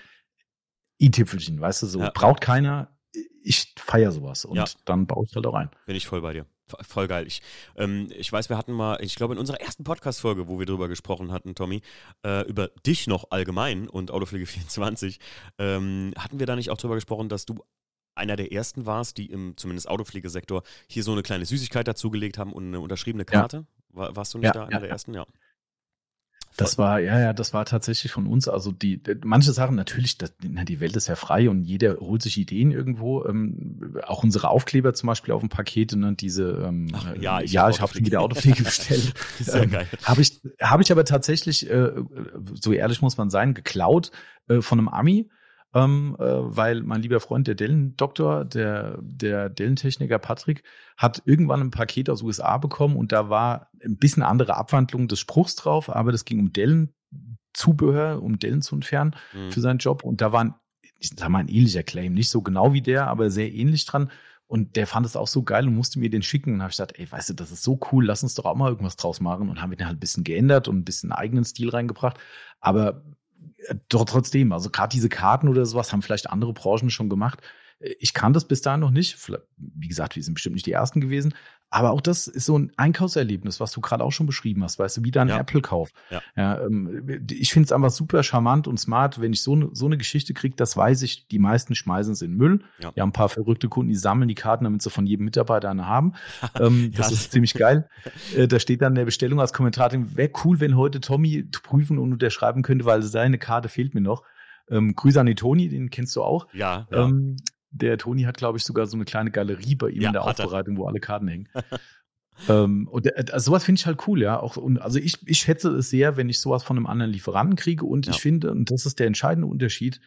I-Tüpfelchen, weißt du, so ja. braucht keiner, ich feiere sowas und ja. dann baue ich halt auch ein. Bin ich voll bei dir. Voll geil. Ich, ähm, ich weiß, wir hatten mal, ich glaube, in unserer ersten Podcast-Folge, wo wir drüber gesprochen hatten, Tommy, äh, über dich noch allgemein und Autopflege 24, ähm, hatten wir da nicht auch drüber gesprochen, dass du einer der ersten warst, die im zumindest Autopflegesektor hier so eine kleine Süßigkeit dazugelegt haben und eine unterschriebene Karte. Ja. War, warst du nicht ja, da einer ja, der ersten? Ja. Das war, ja, ja, das war tatsächlich von uns. Also die, manche Sachen natürlich, das, die Welt ist ja frei und jeder holt sich Ideen irgendwo. Ähm, auch unsere Aufkleber zum Beispiel auf dem Paket, ne, diese, ähm, Ach, ja, ich, ja, hab ich habe schon wieder Autopflege bestellt. Sehr ähm, geil. Habe ich, habe ich aber tatsächlich, äh, so ehrlich muss man sein, geklaut äh, von einem Ami ähm, äh, weil mein lieber Freund, der Dellendoktor, der, der Dellentechniker Patrick, hat irgendwann ein Paket aus USA bekommen und da war ein bisschen andere Abwandlung des Spruchs drauf, aber das ging um Dellenzubehör, um Dellen zu entfernen mhm. für seinen Job und da war ein, ich sag mal, ein ähnlicher Claim, nicht so genau wie der, aber sehr ähnlich dran. Und der fand es auch so geil und musste mir den schicken. Und habe ich gesagt, ey, weißt du, das ist so cool, lass uns doch auch mal irgendwas draus machen. Und haben wir den halt ein bisschen geändert und ein bisschen eigenen Stil reingebracht. Aber doch trotzdem, also gerade diese Karten oder sowas haben vielleicht andere Branchen schon gemacht. Ich kann das bis dahin noch nicht. Wie gesagt, wir sind bestimmt nicht die Ersten gewesen. Aber auch das ist so ein Einkaufserlebnis, was du gerade auch schon beschrieben hast, weißt du, wie dein ja. Apple-Kauf. Ja. ja ähm, ich finde es einfach super charmant und smart, wenn ich so, ne, so eine Geschichte kriege, das weiß ich, die meisten schmeißen es in Müll. Ja. Wir haben ein paar verrückte Kunden, die sammeln die Karten, damit sie von jedem Mitarbeiter eine haben. ähm, das ist ziemlich geil. Äh, da steht dann in der Bestellung als Kommentar, wäre cool, wenn heute Tommy prüfen und unterschreiben könnte, weil seine Karte fehlt mir noch. Ähm, Grüße an die Toni, den kennst du auch. Ja. ja. Ähm, der Toni hat, glaube ich, sogar so eine kleine Galerie bei ihm ja, in der Aufbereitung, wo alle Karten hängen. ähm, und also sowas finde ich halt cool, ja. Auch, und also ich, ich schätze es sehr, wenn ich sowas von einem anderen Lieferanten kriege. Und ja. ich finde, und das ist der entscheidende Unterschied,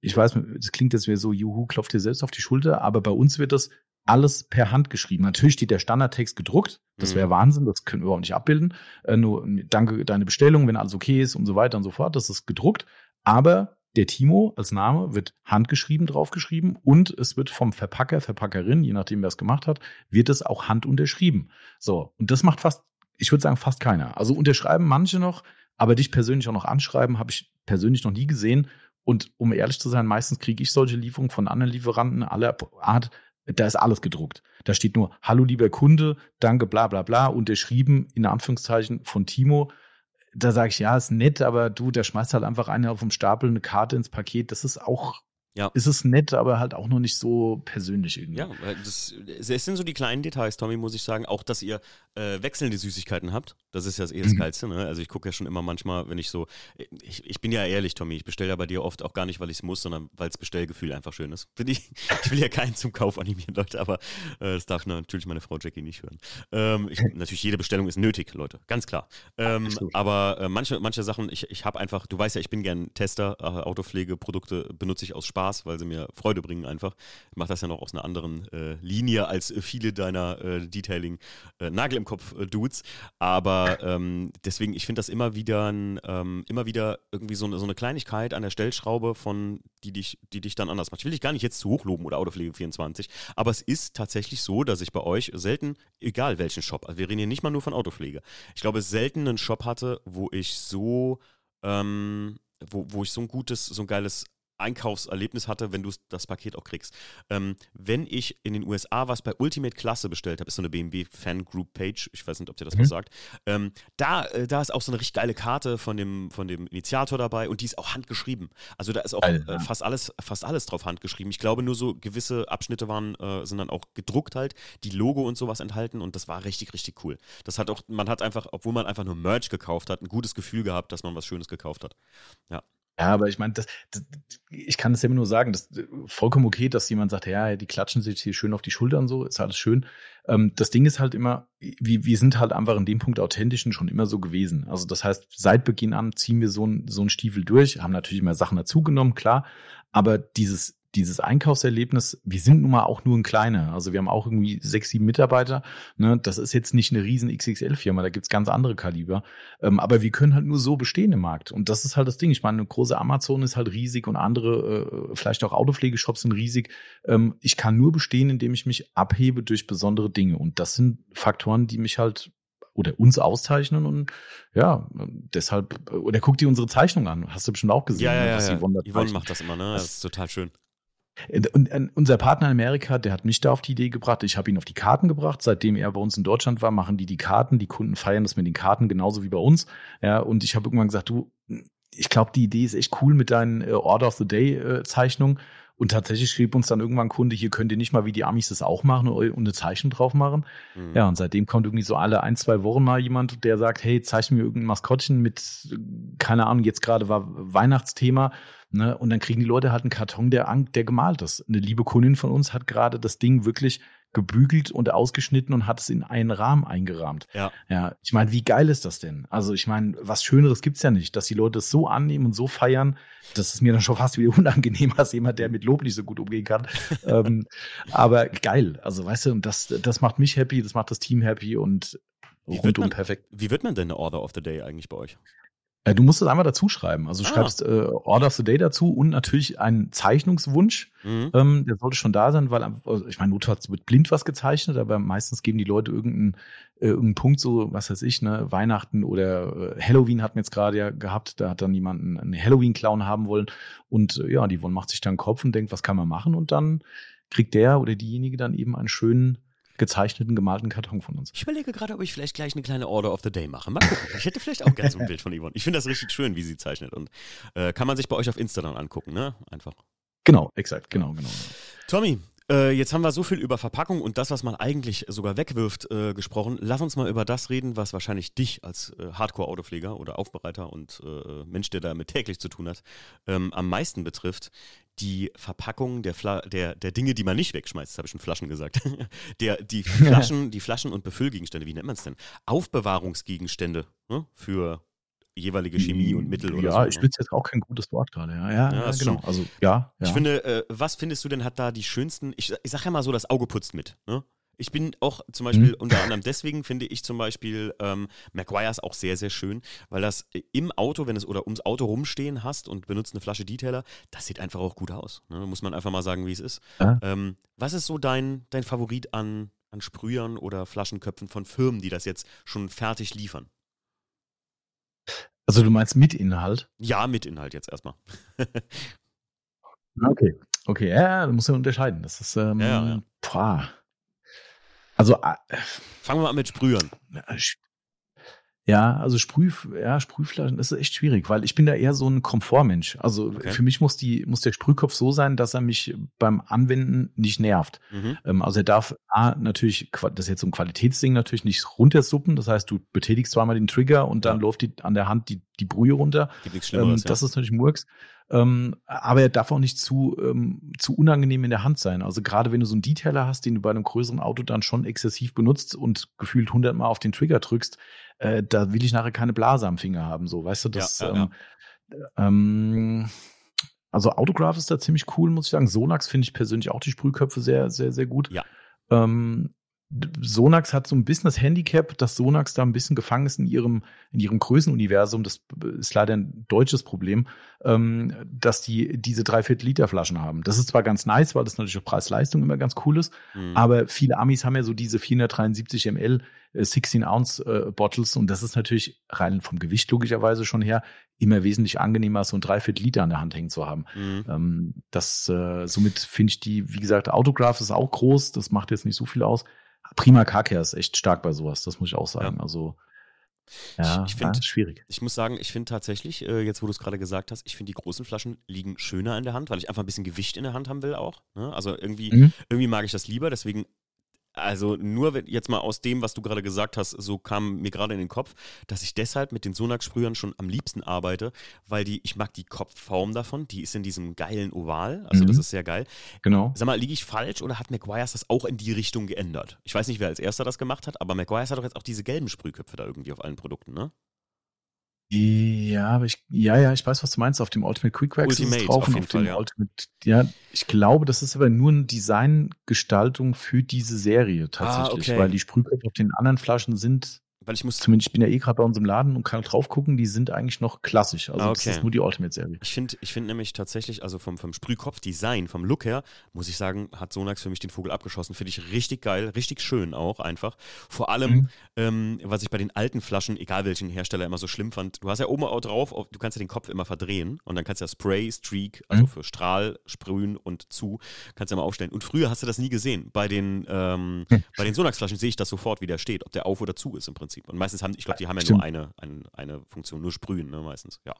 ich weiß, es klingt jetzt wie so, juhu, klopft dir selbst auf die Schulter, aber bei uns wird das alles per Hand geschrieben. Natürlich steht der Standardtext gedruckt. Das wäre mhm. Wahnsinn, das können wir überhaupt nicht abbilden. Äh, nur danke deine Bestellung, wenn alles okay ist und so weiter und so fort. Das ist gedruckt. Aber der Timo als Name wird handgeschrieben draufgeschrieben und es wird vom Verpacker, Verpackerin, je nachdem wer es gemacht hat, wird es auch handunterschrieben. So, und das macht fast, ich würde sagen, fast keiner. Also unterschreiben manche noch, aber dich persönlich auch noch anschreiben, habe ich persönlich noch nie gesehen. Und um ehrlich zu sein, meistens kriege ich solche Lieferungen von anderen Lieferanten aller Art. Da ist alles gedruckt. Da steht nur, hallo lieber Kunde, danke, bla bla bla, unterschrieben in Anführungszeichen von Timo da sage ich, ja, ist nett, aber du, der schmeißt halt einfach eine auf dem Stapel, eine Karte ins Paket. Das ist auch ja. ist es nett, aber halt auch noch nicht so persönlich irgendwie. Ja, das, es sind so die kleinen Details, Tommy, muss ich sagen. Auch, dass ihr äh, wechselnde Süßigkeiten habt. Das ist ja eh das mhm. Geilste. Ne? Also ich gucke ja schon immer manchmal, wenn ich so, ich, ich bin ja ehrlich, Tommy, ich bestelle ja bei dir oft auch gar nicht, weil ich es muss, sondern weil das Bestellgefühl einfach schön ist. Ich, ich will ja keinen zum Kauf animieren, Leute, aber äh, das darf natürlich meine Frau Jackie nicht hören. Ähm, ich, natürlich, jede Bestellung ist nötig, Leute, ganz klar. Ähm, aber äh, manche, manche Sachen, ich, ich habe einfach, du weißt ja, ich bin gern Tester, äh, Autopflegeprodukte benutze ich aus Spaß Spaß, weil sie mir Freude bringen einfach. Ich mache das ja noch aus einer anderen äh, Linie als viele deiner äh, Detailing-Nagel äh, im Kopf-Dudes. Aber ähm, deswegen, ich finde das immer wieder, ähm, immer wieder irgendwie so, so, eine Kleinigkeit an der Stellschraube, von die dich, die dich dann anders macht. Ich will dich gar nicht jetzt zu hoch loben oder Autopflege 24, aber es ist tatsächlich so, dass ich bei euch selten, egal welchen Shop, also wir reden hier nicht mal nur von Autopflege, ich glaube, selten einen Shop hatte, wo ich so ähm, wo, wo ich so ein gutes, so ein geiles Einkaufserlebnis hatte, wenn du das Paket auch kriegst. Ähm, wenn ich in den USA was bei Ultimate Klasse bestellt habe, ist so eine BMW Fan Group Page, ich weiß nicht, ob dir das mhm. was sagt, ähm, da, äh, da ist auch so eine richtig geile Karte von dem, von dem Initiator dabei und die ist auch handgeschrieben. Also da ist auch äh, fast, alles, fast alles drauf handgeschrieben. Ich glaube, nur so gewisse Abschnitte waren, äh, sind dann auch gedruckt halt, die Logo und sowas enthalten und das war richtig, richtig cool. Das hat auch, man hat einfach, obwohl man einfach nur Merch gekauft hat, ein gutes Gefühl gehabt, dass man was Schönes gekauft hat. Ja. Ja, aber ich meine, das, das, ich kann es ja immer nur sagen, das ist vollkommen okay, dass jemand sagt, ja, die klatschen sich hier schön auf die Schultern so, ist alles schön. Ähm, das Ding ist halt immer, wir, wir sind halt einfach in dem Punkt authentisch und schon immer so gewesen. Also das heißt, seit Beginn an ziehen wir so, ein, so einen Stiefel durch, haben natürlich immer Sachen dazugenommen, klar, aber dieses dieses Einkaufserlebnis, wir sind nun mal auch nur ein kleiner. Also wir haben auch irgendwie sechs, sieben Mitarbeiter. Ne? Das ist jetzt nicht eine riesen XXL-Firma, da gibt's ganz andere Kaliber. Ähm, aber wir können halt nur so bestehen im Markt. Und das ist halt das Ding. Ich meine, eine große Amazon ist halt riesig und andere, äh, vielleicht auch Autopflegeshops sind riesig. Ähm, ich kann nur bestehen, indem ich mich abhebe durch besondere Dinge. Und das sind Faktoren, die mich halt oder uns auszeichnen und ja, deshalb, oder guck dir unsere Zeichnung an. Hast du bestimmt auch gesehen, ja, ja, ne, was ja, Yvonne, macht das immer, ne? Das ist total schön. Und unser Partner in Amerika, der hat mich da auf die Idee gebracht. Ich habe ihn auf die Karten gebracht. Seitdem er bei uns in Deutschland war, machen die die Karten. Die Kunden feiern das mit den Karten genauso wie bei uns. Ja, und ich habe irgendwann gesagt, du, ich glaube, die Idee ist echt cool mit deinen äh, Order of the Day äh, Zeichnungen. Und tatsächlich schrieb uns dann irgendwann ein Kunde, hier könnt ihr nicht mal wie die Amis das auch machen und eine Zeichnung drauf machen. Mhm. Ja, und seitdem kommt irgendwie so alle ein, zwei Wochen mal jemand, der sagt, hey, zeichne mir irgendein Maskottchen mit, keine Ahnung, jetzt gerade war Weihnachtsthema. Ne? Und dann kriegen die Leute halt einen Karton, der, der gemalt ist. Eine liebe Kundin von uns hat gerade das Ding wirklich gebügelt und ausgeschnitten und hat es in einen Rahmen eingerahmt. Ja. Ja, ich meine, wie geil ist das denn? Also ich meine, was Schöneres gibt's ja nicht, dass die Leute es so annehmen und so feiern, das ist mir dann schon fast wieder unangenehm als jemand, der mit Lob nicht so gut umgehen kann. ähm, aber geil, also weißt du, das, das macht mich happy, das macht das Team happy und Wie wird rundum man- perfekt. Wie wird man denn eine Order of the Day eigentlich bei euch? Äh, Du musst es einmal dazu schreiben. Also du Ah. schreibst äh, Order of the Day dazu und natürlich einen Zeichnungswunsch. Mhm. Ähm, der sollte schon da sein, weil also ich meine, notfalls wird blind was gezeichnet, aber meistens geben die Leute irgendeinen, äh, irgendeinen Punkt, so was weiß ich, ne, Weihnachten oder äh, Halloween hatten wir jetzt gerade ja gehabt, da hat dann jemand einen, einen Halloween-Clown haben wollen und äh, ja, die Yvonne macht sich dann Kopf und denkt, was kann man machen und dann kriegt der oder diejenige dann eben einen schönen gezeichneten, gemalten Karton von uns. Ich überlege gerade, ob ich vielleicht gleich eine kleine Order of the Day mache. Mal gucken. Ich hätte vielleicht auch gerne so ein Bild von Yvonne. Ich finde das richtig schön, wie sie zeichnet. Und äh, kann man sich bei euch auf Insta dann angucken, ne? Einfach. Genau, exakt, genau, genau. Tommy, äh, jetzt haben wir so viel über Verpackung und das, was man eigentlich sogar wegwirft, äh, gesprochen. Lass uns mal über das reden, was wahrscheinlich dich als äh, Hardcore-Autopfleger oder Aufbereiter und äh, Mensch, der damit täglich zu tun hat, ähm, am meisten betrifft. Die Verpackung der, Fla der, der Dinge, die man nicht wegschmeißt, habe ich schon Flaschen gesagt. der, die Flaschen, die Flaschen und Befüllgegenstände, wie nennt man es denn? Aufbewahrungsgegenstände ne? für jeweilige Chemie und Mittel oder ja, so. Ja, ich ne? finde jetzt auch kein gutes Wort gerade. Ja, ja, Ja, genau. schon- Also ja, ja. Ich finde, äh, was findest du denn hat da die schönsten, ich, ich sag ja mal so, das Auge putzt mit. Ne? Ich bin auch zum Beispiel, Mhm. unter anderem deswegen finde ich zum Beispiel ähm, Maguires auch sehr, sehr schön, weil das äh, im Auto, wenn es oder ums Auto rumstehen hast und benutzt eine Flasche Detailer, das sieht einfach auch gut aus. Ne? Muss man einfach mal sagen, wie es ist. Ja. Ähm, was ist so dein, dein Favorit an, an Sprühern oder Flaschenköpfen von Firmen, die das jetzt schon fertig liefern? also du meinst mit Inhalt? Ja, mit Inhalt jetzt erstmal. Okay. Okay, ja, da muss man unterscheiden. Das ist ähm, Ja, ja. Boah. Also äh, Fangen wir mal an mit Sprühern. ja, also Sprüh, ja, Sprühflaschen das ist echt schwierig, weil ich bin da eher so ein Komfortmensch. Also Okay. für mich muss die muss der Sprühkopf so sein, dass er mich beim Anwenden nicht nervt. Mhm. Ähm, also er darf A, natürlich, das ist jetzt so ein Qualitätsding, natürlich nicht runtersuppen. Das heißt, du betätigst zweimal den Trigger und dann Ja. läuft die an der Hand die, die Brühe runter. Gibt nichts Ähm, Schlimmeres. das ja. ist natürlich Murks. Ähm, aber er darf auch nicht zu, ähm, zu unangenehm in der Hand sein. Also gerade wenn du so einen Detailer hast, den du bei einem größeren Auto dann schon exzessiv benutzt und gefühlt hundertmal auf den Trigger drückst, äh, da will ich nachher keine Blase am Finger haben. So, weißt du, das. Ja, ja, ähm, ähm, also Autograph ist da ziemlich cool, muss ich sagen. Sonax finde ich persönlich auch die Sprühköpfe sehr, sehr, sehr gut. Ja. Ähm, Sonax hat so ein bisschen das Handicap, dass Sonax da ein bisschen gefangen ist in ihrem, in ihrem Größenuniversum. Das ist leider ein deutsches Problem, ähm, dass die diese Dreiviertel Liter Flaschen haben. Das ist zwar ganz nice, weil das natürlich auch Preis-Leistung immer ganz cool ist, Mhm. aber viele Amis haben ja so diese 473 ml äh, 16 Ounce äh, Bottles und das ist natürlich rein vom Gewicht logischerweise schon her immer wesentlich angenehmer, so ein Dreiviertel Liter an der Hand hängen zu haben. Mhm. Ähm, das, äh, somit finde ich die, wie gesagt, Autograph ist auch groß, das macht jetzt nicht so viel aus. Prima Car ist echt stark bei sowas, das muss ich auch sagen. Also, ja, Ich- ich find- ja, schwierig. Ich muss sagen, ich finde tatsächlich, äh, jetzt wo du es gerade gesagt hast, ich finde die großen Flaschen liegen schöner in der Hand, weil ich einfach ein bisschen Gewicht in der Hand haben will auch. Ne? Also irgendwie, Mhm. irgendwie mag ich das lieber, deswegen, also nur jetzt mal aus dem, was du gerade gesagt hast, so kam mir gerade in den Kopf, dass ich deshalb mit den Sonax-Sprühern schon am liebsten arbeite, weil die, ich mag die Kopfform davon, die ist in diesem geilen Oval, also Mhm. das ist sehr geil. Genau. Sag mal, liege ich falsch oder hat McGuire's das auch in die Richtung geändert? Ich weiß nicht, wer als erster das gemacht hat, aber McGuire's hat doch jetzt auch diese gelben Sprühköpfe da irgendwie auf allen Produkten, ne? Ja, aber ich, ja, ja, ich weiß, was du meinst. Auf dem Ultimate Quick Wax ist es drauf auf und auf dem ja. Ultimate, ja, ich glaube, das ist aber nur eine Designgestaltung für diese Serie tatsächlich, okay. weil die Sprühköpfe auf den anderen Flaschen sind, Weil ich muss zumindest ich bin ja eh gerade bei uns im Laden und kann drauf gucken, die sind eigentlich noch klassisch. Also Ah, das okay. ist nur die Ultimate-Serie. Ich finde ich find nämlich tatsächlich, also vom, vom Sprühkopf-Design, vom Look her, muss ich sagen, hat Sonax für mich den Vogel abgeschossen. Finde ich richtig geil, richtig schön auch einfach. Vor allem, Mhm. ähm, was ich bei den alten Flaschen, egal welchen Hersteller, immer so schlimm fand, du hast ja oben auch drauf, auf- du kannst ja den Kopf immer verdrehen und dann kannst du ja Spray, Streak, also Mhm. für Strahl, Sprühen und zu, kannst du ja mal aufstellen. Und früher hast du das nie gesehen. Bei den, ähm, Hm. bei den Sonax-Flaschen sehe ich das sofort, wie der steht, ob der auf oder zu ist im Prinzip. Und meistens haben, ich glaube, die haben ja Stimmt. nur eine, eine, eine Funktion, nur sprühen, ne, meistens, ja.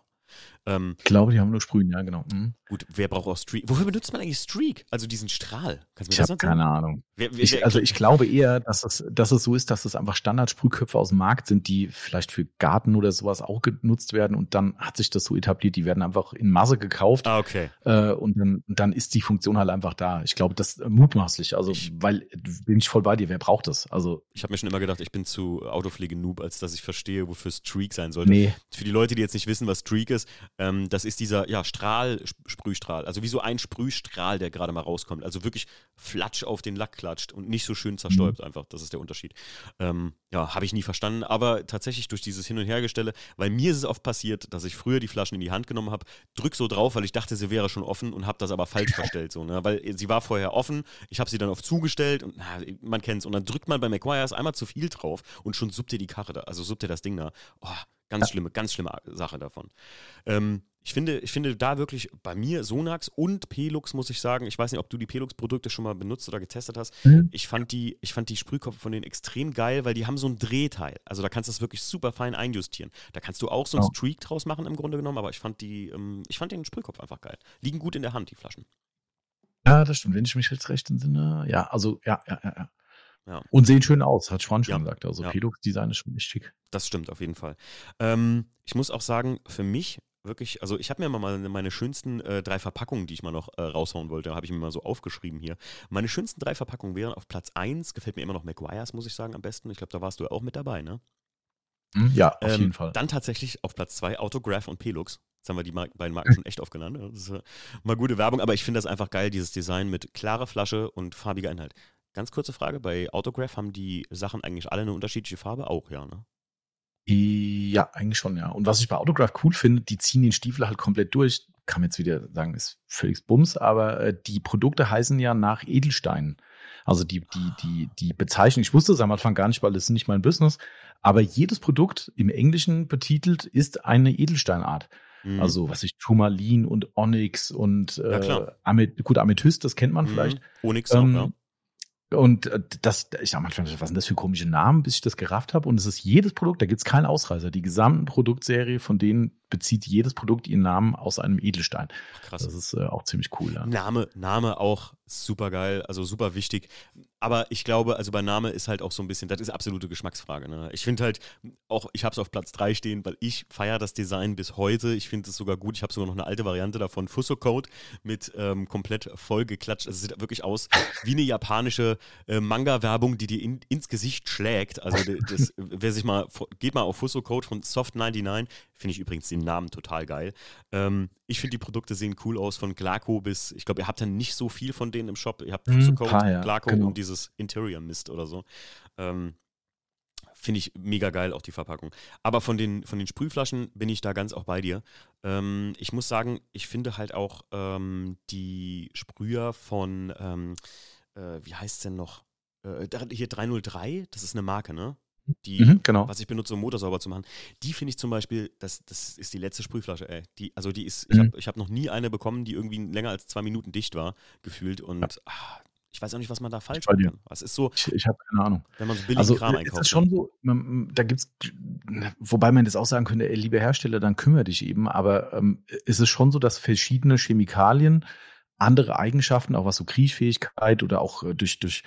Ähm, ich glaube, die haben nur Sprühen, ja, genau. Mhm. Gut, wer braucht auch Streak? Wofür benutzt man eigentlich Streak? Also diesen Strahl? Kannst du mir ich habe keine Ahnung. Wer, wer, ich, also ich glaube eher, dass es, dass es so ist, dass es einfach Standardsprühköpfe aus dem Markt sind, die vielleicht für Garten oder sowas auch genutzt werden und dann hat sich das so etabliert, die werden einfach in Masse gekauft. Ah, okay. Äh, und dann, dann ist die Funktion halt einfach da. Ich glaube, das mutmaßlich. Also, ich, weil bin ich voll bei dir, wer braucht das? Also. Ich habe mir schon immer gedacht, ich bin zu Autopflege-Noob, als dass ich verstehe, wofür Streak sein sollte. Nee. Für die Leute, die jetzt nicht wissen, was Streak ist, ähm, das ist dieser ja, Strahl, Sprühstrahl. Also wie so ein Sprühstrahl, der gerade mal rauskommt. Also wirklich flatsch auf den Lack klatscht und nicht so schön zerstäubt mhm. einfach. Das ist der Unterschied. Ähm, ja, habe ich nie verstanden, aber tatsächlich durch dieses Hin- und Hergestelle, weil mir ist es oft passiert, dass ich früher die Flaschen in die Hand genommen habe, drück so drauf, weil ich dachte, sie wäre schon offen und habe das aber falsch verstellt. So, ne? Weil sie war vorher offen, ich habe sie dann auf zugestellt und na, man kennt es. Und dann drückt man bei McGuire's einmal zu viel drauf und schon suppt ihr die Karre da, also suppt ihr das Ding da. Oh, ganz schlimme, ganz schlimme Sache davon. Ähm, ich finde, ich finde da wirklich bei mir Sonax und Pelux, muss ich sagen, ich weiß nicht, ob du die Pelux-Produkte schon mal benutzt oder getestet hast. Mhm. Ich, fand die, ich fand die Sprühkopf von denen extrem geil, weil die haben so ein Drehteil. Also da kannst du das wirklich super fein einjustieren. Da kannst du auch so einen oh. Streak draus machen im Grunde genommen, aber ich fand die, ähm, ich fand den Sprühkopf einfach geil. Liegen gut in der Hand, die Flaschen. Ja, das stimmt. Wenn ich mich jetzt recht entsinne, ja, also ja, ja, ja, ja. Ja. Und sehen schön aus, hat Schwan schon ja. gesagt. Also ja. Pelux-Design ist schon wichtig. Das stimmt, auf jeden Fall. Ähm, ich muss auch sagen, für mich wirklich, also ich habe mir mal meine, meine schönsten äh, drei Verpackungen, die ich mal noch äh, raushauen wollte, habe ich mir mal so aufgeschrieben hier. Meine schönsten drei Verpackungen wären auf Platz 1, gefällt mir immer noch McGuire's, muss ich sagen, am besten. Ich glaube, da warst du ja auch mit dabei, ne? Hm, ja, auf ähm, jeden Fall. Dann tatsächlich auf Platz 2 Autograph und Pelux. Jetzt haben wir die beiden Marken schon echt oft genannt. Das ist äh, mal gute Werbung, aber ich finde das einfach geil, dieses Design mit klarer Flasche und farbiger Inhalt. Ganz kurze Frage, bei Autograph haben die Sachen eigentlich alle eine unterschiedliche Farbe? Auch, ja, ne? Ja, eigentlich schon, ja. Und was ich bei Autograph cool finde, die ziehen den Stiefel halt komplett durch. Kann man jetzt wieder sagen, ist völlig Bums, aber äh, die Produkte heißen ja nach Edelsteinen. Also die, die, die, die Bezeichnung, ich wusste es am Anfang gar nicht, weil das ist nicht mein Business, aber jedes Produkt im Englischen betitelt ist eine Edelsteinart. Mhm. Also, was ich, Turmalin und Onyx und äh, ja, Amet gut, Amethyst, das kennt man mhm. vielleicht. Onyx ähm, auch, ja. Und äh, das, ich sag mal, was sind das für komische Namen, bis ich das gerafft habe. Und es ist jedes Produkt, da gibt's keinen Ausreißer. Die gesamten Produktserie von denen bezieht jedes Produkt ihren Namen aus einem Edelstein. Krass. Das ist äh, auch ziemlich cool. Ja. Name, Name auch super geil, also super wichtig. Aber ich glaube, also bei Name ist halt auch so ein bisschen, das ist absolute Geschmacksfrage. Ne? Ich finde halt, auch ich habe es auf Platz 3 stehen, weil ich feiere das Design bis heute. Ich finde es sogar gut. Ich habe sogar noch eine alte Variante davon, Fusso Code, mit ähm, komplett vollgeklatscht. Also es sieht wirklich aus wie eine japanische äh, Manga-Werbung, die dir in, ins Gesicht schlägt. Also das, wer sich mal, geht mal auf Fusso Code von Soft 99, finde ich übrigens den Namen total geil. Ähm, ich finde, die Produkte sehen cool aus, von Glaco bis, ich glaube, ihr habt ja nicht so viel von denen im Shop. Ihr habt mm, Code, ja, Glaco genau. und dieses Interior Mist oder so. Ähm, finde ich mega geil, auch die Verpackung. Aber von den, von den Sprühflaschen bin ich da ganz auch bei dir. Ähm, ich muss sagen, ich finde halt auch ähm, die Sprüher von, ähm, äh, wie heißt es denn noch? Äh, hier 303, das ist eine Marke, ne? Die, mhm, genau. was ich benutze, um Motor sauber zu machen, die finde ich zum Beispiel, das, das ist die letzte Sprühflasche, ey. Die, also die ist, mhm. ich habe hab noch nie eine bekommen, die irgendwie länger als zwei Minuten dicht war, gefühlt. Und ja. ach, ich weiß auch nicht, was man da falsch machen kann. Was ist so? Ich, ich habe keine Ahnung. Wenn man so billig also, Kram einkauft. Ist das schon so, da gibt's, wobei man das auch sagen könnte, ey, liebe Hersteller, dann kümmere dich eben, aber ähm, ist es schon so, dass verschiedene Chemikalien andere Eigenschaften, auch was so Kriechfähigkeit oder auch äh, durch, durch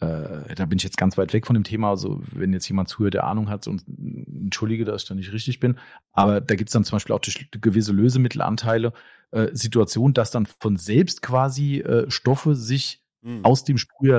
äh, da bin ich jetzt ganz weit weg von dem Thema. Also wenn jetzt jemand zuhört, der Ahnung hat und entschuldige, dass ich da nicht richtig bin. Aber da gibt es dann zum Beispiel auch gewisse Lösemittelanteile äh, Situationen, dass dann von selbst quasi äh, Stoffe sich mhm. aus dem Sprüher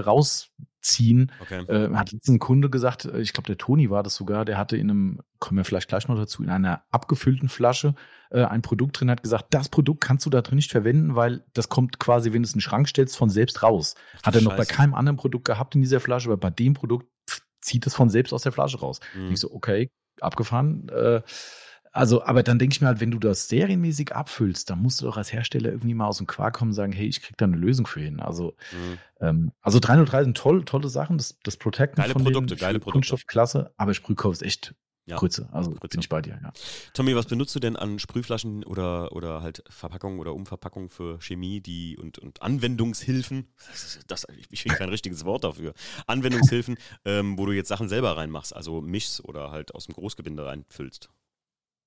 rausziehen. Okay. Äh, hat jetzt ein Kunde gesagt, äh, ich glaube, der Toni war das sogar, der hatte in einem, kommen wir vielleicht gleich noch dazu, in einer abgefüllten Flasche äh, ein Produkt drin, hat gesagt, das Produkt kannst du da drin nicht verwenden, weil das kommt quasi, wenn du es in den Schrank stellst, von selbst raus. Hat er noch bei keinem anderen Produkt gehabt in dieser Flasche, aber bei dem Produkt pff, zieht es von selbst aus der Flasche raus. Mhm. Ich so, okay, abgefahren. Äh, also, aber dann denke ich mir halt, wenn du das serienmäßig abfüllst, dann musst du doch als Hersteller irgendwie mal aus dem Quark kommen und sagen, hey, ich krieg da eine Lösung für hin. Also, mhm. ähm, also 303 sind toll, tolle Sachen, das, das Protecten geile von Produkte, den geile Kunststoffklasse, aber Sprühkauf ist echt ja, Grütze. Also Grütze. bin ich bei dir, ja. Tommy, was benutzt du denn an Sprühflaschen oder, oder halt Verpackungen oder Umverpackungen für Chemie die und, und Anwendungshilfen? Das, das, ich finde kein richtiges Wort dafür. Anwendungshilfen, ähm, wo du jetzt Sachen selber reinmachst, also mischst oder halt aus dem Großgebinde reinfüllst.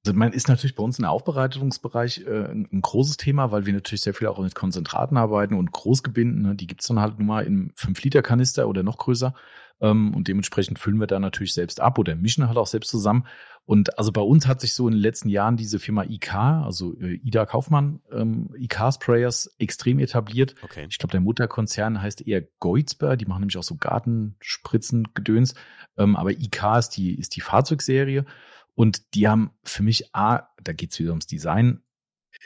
Also man ist natürlich bei uns im Aufbereitungsbereich äh, ein, großes Thema, weil wir natürlich sehr viel auch mit Konzentraten arbeiten und Großgebinden. Ne, die gibt's dann halt nur mal in 5-Liter-Kanister oder noch größer. Ähm, und dementsprechend füllen wir da natürlich selbst ab oder mischen halt auch selbst zusammen. Und also bei uns hat sich so in den letzten Jahren diese Firma IK, also äh, Ida Kaufmann, ähm, IK Sprayers extrem etabliert. Okay. Ich glaube, der Mutterkonzern heißt eher Goizber, die machen nämlich auch so Gartenspritzen, Gedöns. Ähm, aber IK ist die, ist die Fahrzeugserie. Und die haben für mich A, da geht's wieder ums Design.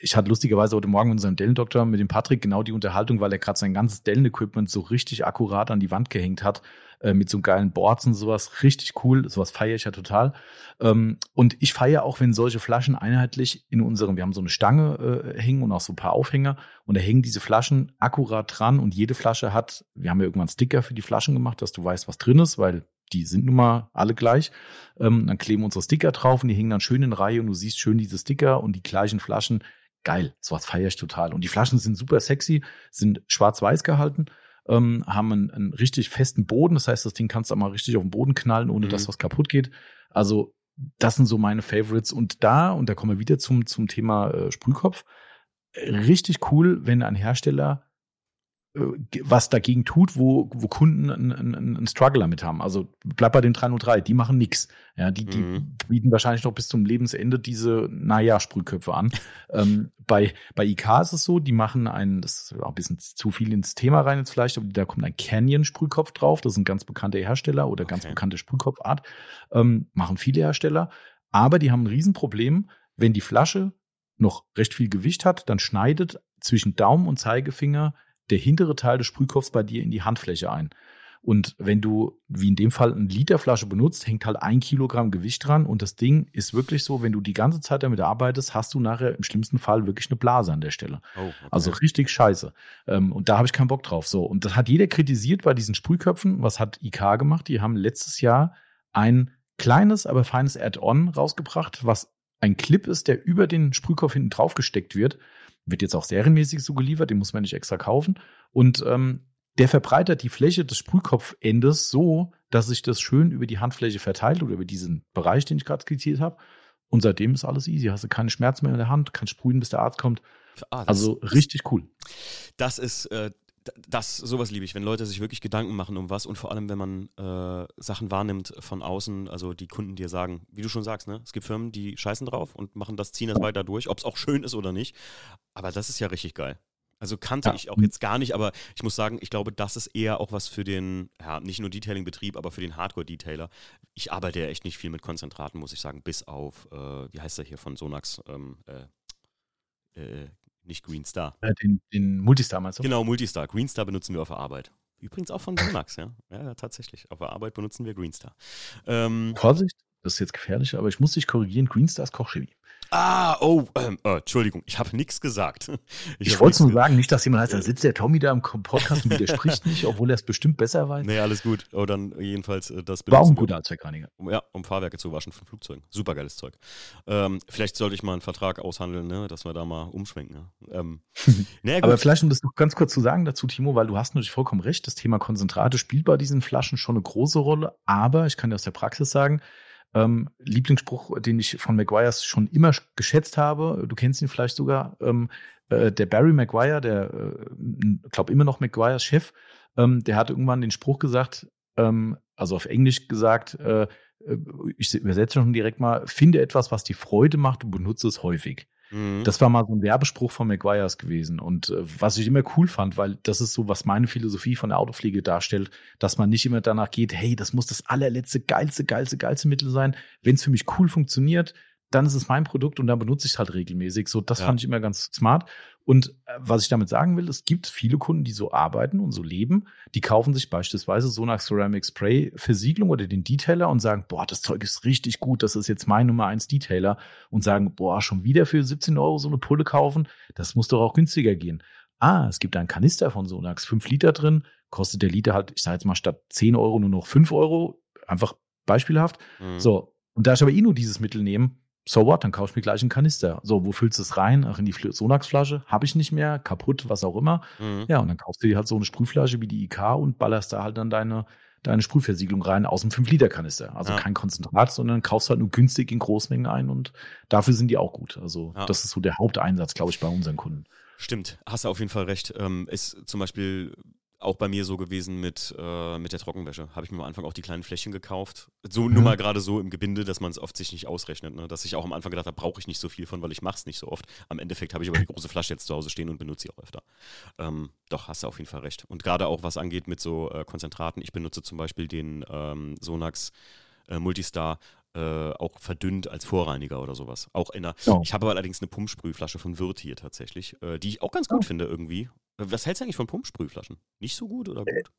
Ich hatte lustigerweise heute Morgen mit unserem Dellen-Doktor, mit dem Patrick, genau die Unterhaltung, weil er gerade sein ganzes Dellen-Equipment so richtig akkurat an die Wand gehängt hat, äh, mit so geilen Boards und sowas. Richtig cool, sowas feiere ich ja total. Ähm, und ich feiere auch, wenn solche Flaschen einheitlich in unserem, wir haben so eine Stange äh, hängen und auch so ein paar Aufhänger und da hängen diese Flaschen akkurat dran und jede Flasche hat, wir haben ja irgendwann Sticker für die Flaschen gemacht, dass du weißt, was drin ist, weil die sind nun mal alle gleich. Ähm, dann kleben unsere Sticker drauf und die hängen dann schön in Reihe und du siehst schön diese Sticker und die gleichen Flaschen. Geil, sowas feiere ich total. Und die Flaschen sind super sexy, sind schwarz-weiß gehalten, ähm, haben einen, einen, richtig festen Boden. Das heißt, das Ding kannst du auch mal richtig auf den Boden knallen, ohne mhm. dass was kaputt geht. Also das sind so meine Favorites. Und da, und da kommen wir wieder zum, zum Thema äh, Sprühkopf, richtig cool, wenn ein Hersteller was dagegen tut, wo, wo Kunden einen, einen, einen Struggle damit haben. Also bleib bei den 303, die machen nix. Ja, die, die mhm. bieten wahrscheinlich noch bis zum Lebensende diese, naja, Sprühköpfe an. ähm, bei, bei IK ist es so, die machen einen, das ist auch ein bisschen zu viel ins Thema rein jetzt vielleicht, aber da kommt ein Canyon-Sprühkopf drauf, das ist ein ganz bekannter Hersteller oder okay. ganz bekannte Sprühkopfart, ähm, machen viele Hersteller, aber die haben ein Riesenproblem, wenn die Flasche noch recht viel Gewicht hat, dann schneidet zwischen Daumen und Zeigefinger der hintere Teil des Sprühkopfs bei dir in die Handfläche ein. Und wenn du, wie in dem Fall, eine Literflasche benutzt, hängt halt ein Kilogramm Gewicht dran. Und das Ding ist wirklich so, wenn du die ganze Zeit damit arbeitest, hast du nachher im schlimmsten Fall wirklich eine Blase an der Stelle. Oh, okay. Also richtig scheiße. Ähm, und da habe ich keinen Bock drauf. So. Und das hat jeder kritisiert bei diesen Sprühköpfen. Was hat IK gemacht? Die haben letztes Jahr ein kleines, aber feines Add-on rausgebracht, was ein Clip ist, der über den Sprühkopf hinten drauf gesteckt wird. Wird jetzt auch serienmäßig so geliefert, den muss man nicht extra kaufen. Und ähm, der verbreitert die Fläche des Sprühkopfendes so, dass sich das schön über die Handfläche verteilt oder über diesen Bereich, den ich gerade skizziert habe. Und seitdem ist alles easy. Hast du keine Schmerzen mehr in der Hand, kannst sprühen, bis der Arzt kommt. Ah, also richtig cool. Das ist äh, das, sowas liebe ich, wenn Leute sich wirklich Gedanken machen um was und vor allem, wenn man äh, Sachen wahrnimmt von außen, also die Kunden dir sagen, wie du schon sagst, ne, es gibt Firmen, die scheißen drauf und machen das, ziehen das weiter durch, ob es auch schön ist oder nicht. Aber das ist ja richtig geil. Also kannte ja. ich auch jetzt gar nicht, aber ich muss sagen, ich glaube, das ist eher auch was für den, ja, nicht nur Detailing-Betrieb, aber für den Hardcore-Detailer. Ich arbeite ja echt nicht viel mit Konzentraten, muss ich sagen, bis auf, äh, wie heißt der hier von Sonax, ähm, äh, äh nicht Green Star. Äh, den, den Multistar meinst du? Genau, Multistar. Green Star benutzen wir auf der Arbeit. Übrigens auch von Sonax, ja. Ja, tatsächlich. Auf der Arbeit benutzen wir Green Star. Ähm, Vorsicht, das ist jetzt gefährlich, aber ich muss dich korrigieren. Green Star ist Kochchemie. Ah, oh, ähm, äh, Entschuldigung, ich habe nichts gesagt. Ich, ich wollte nur sagen, nicht, dass jemand heißt, da sitzt der Tommy da im Podcast und widerspricht nicht, obwohl er es bestimmt besser weiß. Nee, alles gut. Oh, dann jedenfalls äh, das War auch ein guter Allzweckreiniger. Um, ja, um Fahrwerke zu waschen von Flugzeugen. Supergeiles Zeug. Ähm, vielleicht sollte ich mal einen Vertrag aushandeln, ne, dass wir da mal umschwenken. Ne? Ähm, nee, Aber vielleicht, um das noch ganz kurz zu sagen dazu, Timo, weil du hast natürlich vollkommen recht, das Thema Konzentrate spielt bei diesen Flaschen schon eine große Rolle. Aber ich kann dir aus der Praxis sagen, ähm, Lieblingsspruch, den ich von Maguires schon immer geschätzt habe. Du kennst ihn vielleicht sogar. Ähm, äh, der Barry Maguire, der, äh, glaube immer noch Maguires Chef, ähm, der hat irgendwann den Spruch gesagt, ähm, also auf Englisch gesagt, äh, äh ich übersetze schon direkt mal, finde etwas, was die Freude macht und benutze es häufig. Mhm. Das war mal so ein Werbespruch von McGuire's gewesen. Und äh, was ich immer cool fand, weil das ist so, was meine Philosophie von der Autopflege darstellt, dass man nicht immer danach geht, hey, das muss das allerletzte, geilste, geilste, geilste Mittel sein. Wenn es für mich cool funktioniert, dann ist es mein Produkt und dann benutze ich es halt regelmäßig. So, das ja. fand ich immer ganz smart. Und äh, was ich damit sagen will, es gibt viele Kunden, die so arbeiten und so leben. Die kaufen sich beispielsweise Sonax Ceramic Spray Versiegelung oder den Detailer und sagen, boah, das Zeug ist richtig gut, das ist jetzt mein Nummer eins Detailer und sagen, boah, schon wieder für 17 Euro so eine Pulle kaufen, das muss doch auch günstiger gehen. Ah, es gibt einen Kanister von Sonax, 5 Liter drin, kostet der Liter halt, ich sage jetzt mal, statt 10 Euro nur noch 5 Euro, einfach beispielhaft. Mhm. So, und da ich aber eh nur dieses Mittel nehme, so what, dann kaufe ich mir gleich einen Kanister. So, wo füllst du es rein? Ach, in die Sonax-Flasche? Habe ich nicht mehr, kaputt, was auch immer. Mhm. Ja, und dann kaufst du dir halt so eine Sprühflasche wie die IK und ballerst da halt dann deine, deine Sprühversiegelung rein aus dem 5-Liter-Kanister. Also Ja. kein Konzentrat, sondern kaufst halt nur günstig in Großmengen ein und dafür sind die auch gut. Also Ja. das ist so der Haupteinsatz, glaube ich, bei unseren Kunden. Stimmt, hast du auf jeden Fall recht. Ähm, ist zum Beispiel auch bei mir so gewesen mit, äh, mit der Trockenwäsche. Habe ich mir am Anfang auch die kleinen Fläschchen gekauft. So nur Mhm. mal gerade so im Gebinde, dass man es oft sich nicht ausrechnet. Ne? Dass ich auch am Anfang gedacht habe, brauche ich nicht so viel von, weil ich mache es nicht so oft. Am Endeffekt habe ich aber die große Flasche jetzt zu Hause stehen und benutze sie auch öfter. Ähm, doch, hast du auf jeden Fall recht. Und gerade auch was angeht mit so äh, Konzentraten. Ich benutze zum Beispiel den ähm, Sonax äh, Multistar äh, auch verdünnt als Vorreiniger oder sowas. Auch in einer. Ja. Ich habe aber allerdings eine Pumpsprühflasche von Wirth hier tatsächlich, äh, die ich auch ganz gut Oh. finde irgendwie. Äh, Was hältst du eigentlich von Pumpsprühflaschen? Nicht so gut oder gut?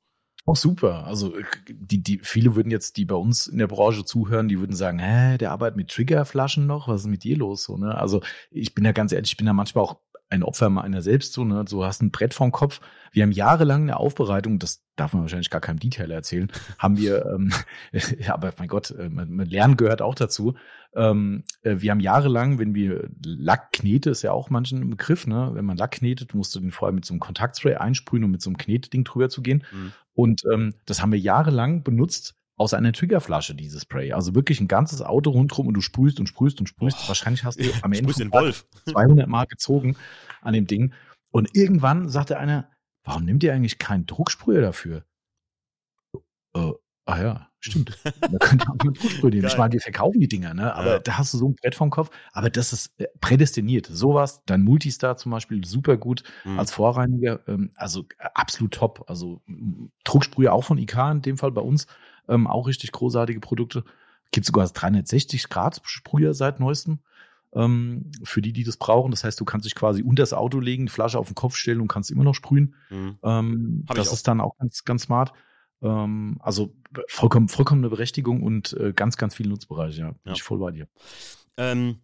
Auch super. Also äh, die, die, viele würden jetzt, die bei uns in der Branche zuhören, die würden sagen, hä, der arbeitet mit Triggerflaschen noch, was ist mit dir los? So, ne? Also ich bin ja ganz ehrlich, ich bin ja manchmal auch ein Opfer meiner selbst so, ne? So hast ein Brett vorm Kopf. Wir haben jahrelang eine Aufbereitung, das darf man wahrscheinlich gar keinem Detail erzählen, haben wir, ähm, ja, aber mein Gott, äh, lernen gehört auch dazu. Ähm, äh, wir haben jahrelang, wenn wir Lackknete, ist ja auch manchen ein Begriff, ne? Wenn man Lack knetet, musst du den vorher mit so einem Kontaktspray einsprühen, um mit so einem Kneteding drüber zu gehen. Mhm. Und ähm, das haben wir jahrelang benutzt aus einer Triggerflasche, dieses Spray. Also wirklich ein ganzes Auto rundherum und du sprühst und sprühst und sprühst. Boah. Wahrscheinlich hast du am Ende den Wolf. 200 Mal gezogen an dem Ding. Und irgendwann sagte einer, warum nimmt ihr eigentlich keinen Drucksprüher dafür? Äh, ah ja, stimmt. Da könnt ihr auch mit Drucksprüher nehmen. Ich meine, wir verkaufen die Dinger, ne? Aber Ja. da hast du so ein Brett vom Kopf. Aber das ist äh, prädestiniert. Sowas, dein Multistar zum Beispiel, super gut Mhm. als Vorreiniger, ähm, also äh, absolut top. Also m, Drucksprüher auch von IK in dem Fall bei uns, ähm, auch richtig großartige Produkte. Gibt sogar das 360 Grad Sprüher seit neuestem. Ähm, für die, die das brauchen. Das heißt, du kannst dich quasi unter das Auto legen, die Flasche auf den Kopf stellen und kannst immer noch sprühen. Mhm. Ähm, das ist dann auch ganz, ganz smart. Ähm, also vollkommen, vollkommen eine Berechtigung und äh, ganz, ganz viele Nutzbereiche. Ja, bin Ja. ich voll bei dir. Ähm,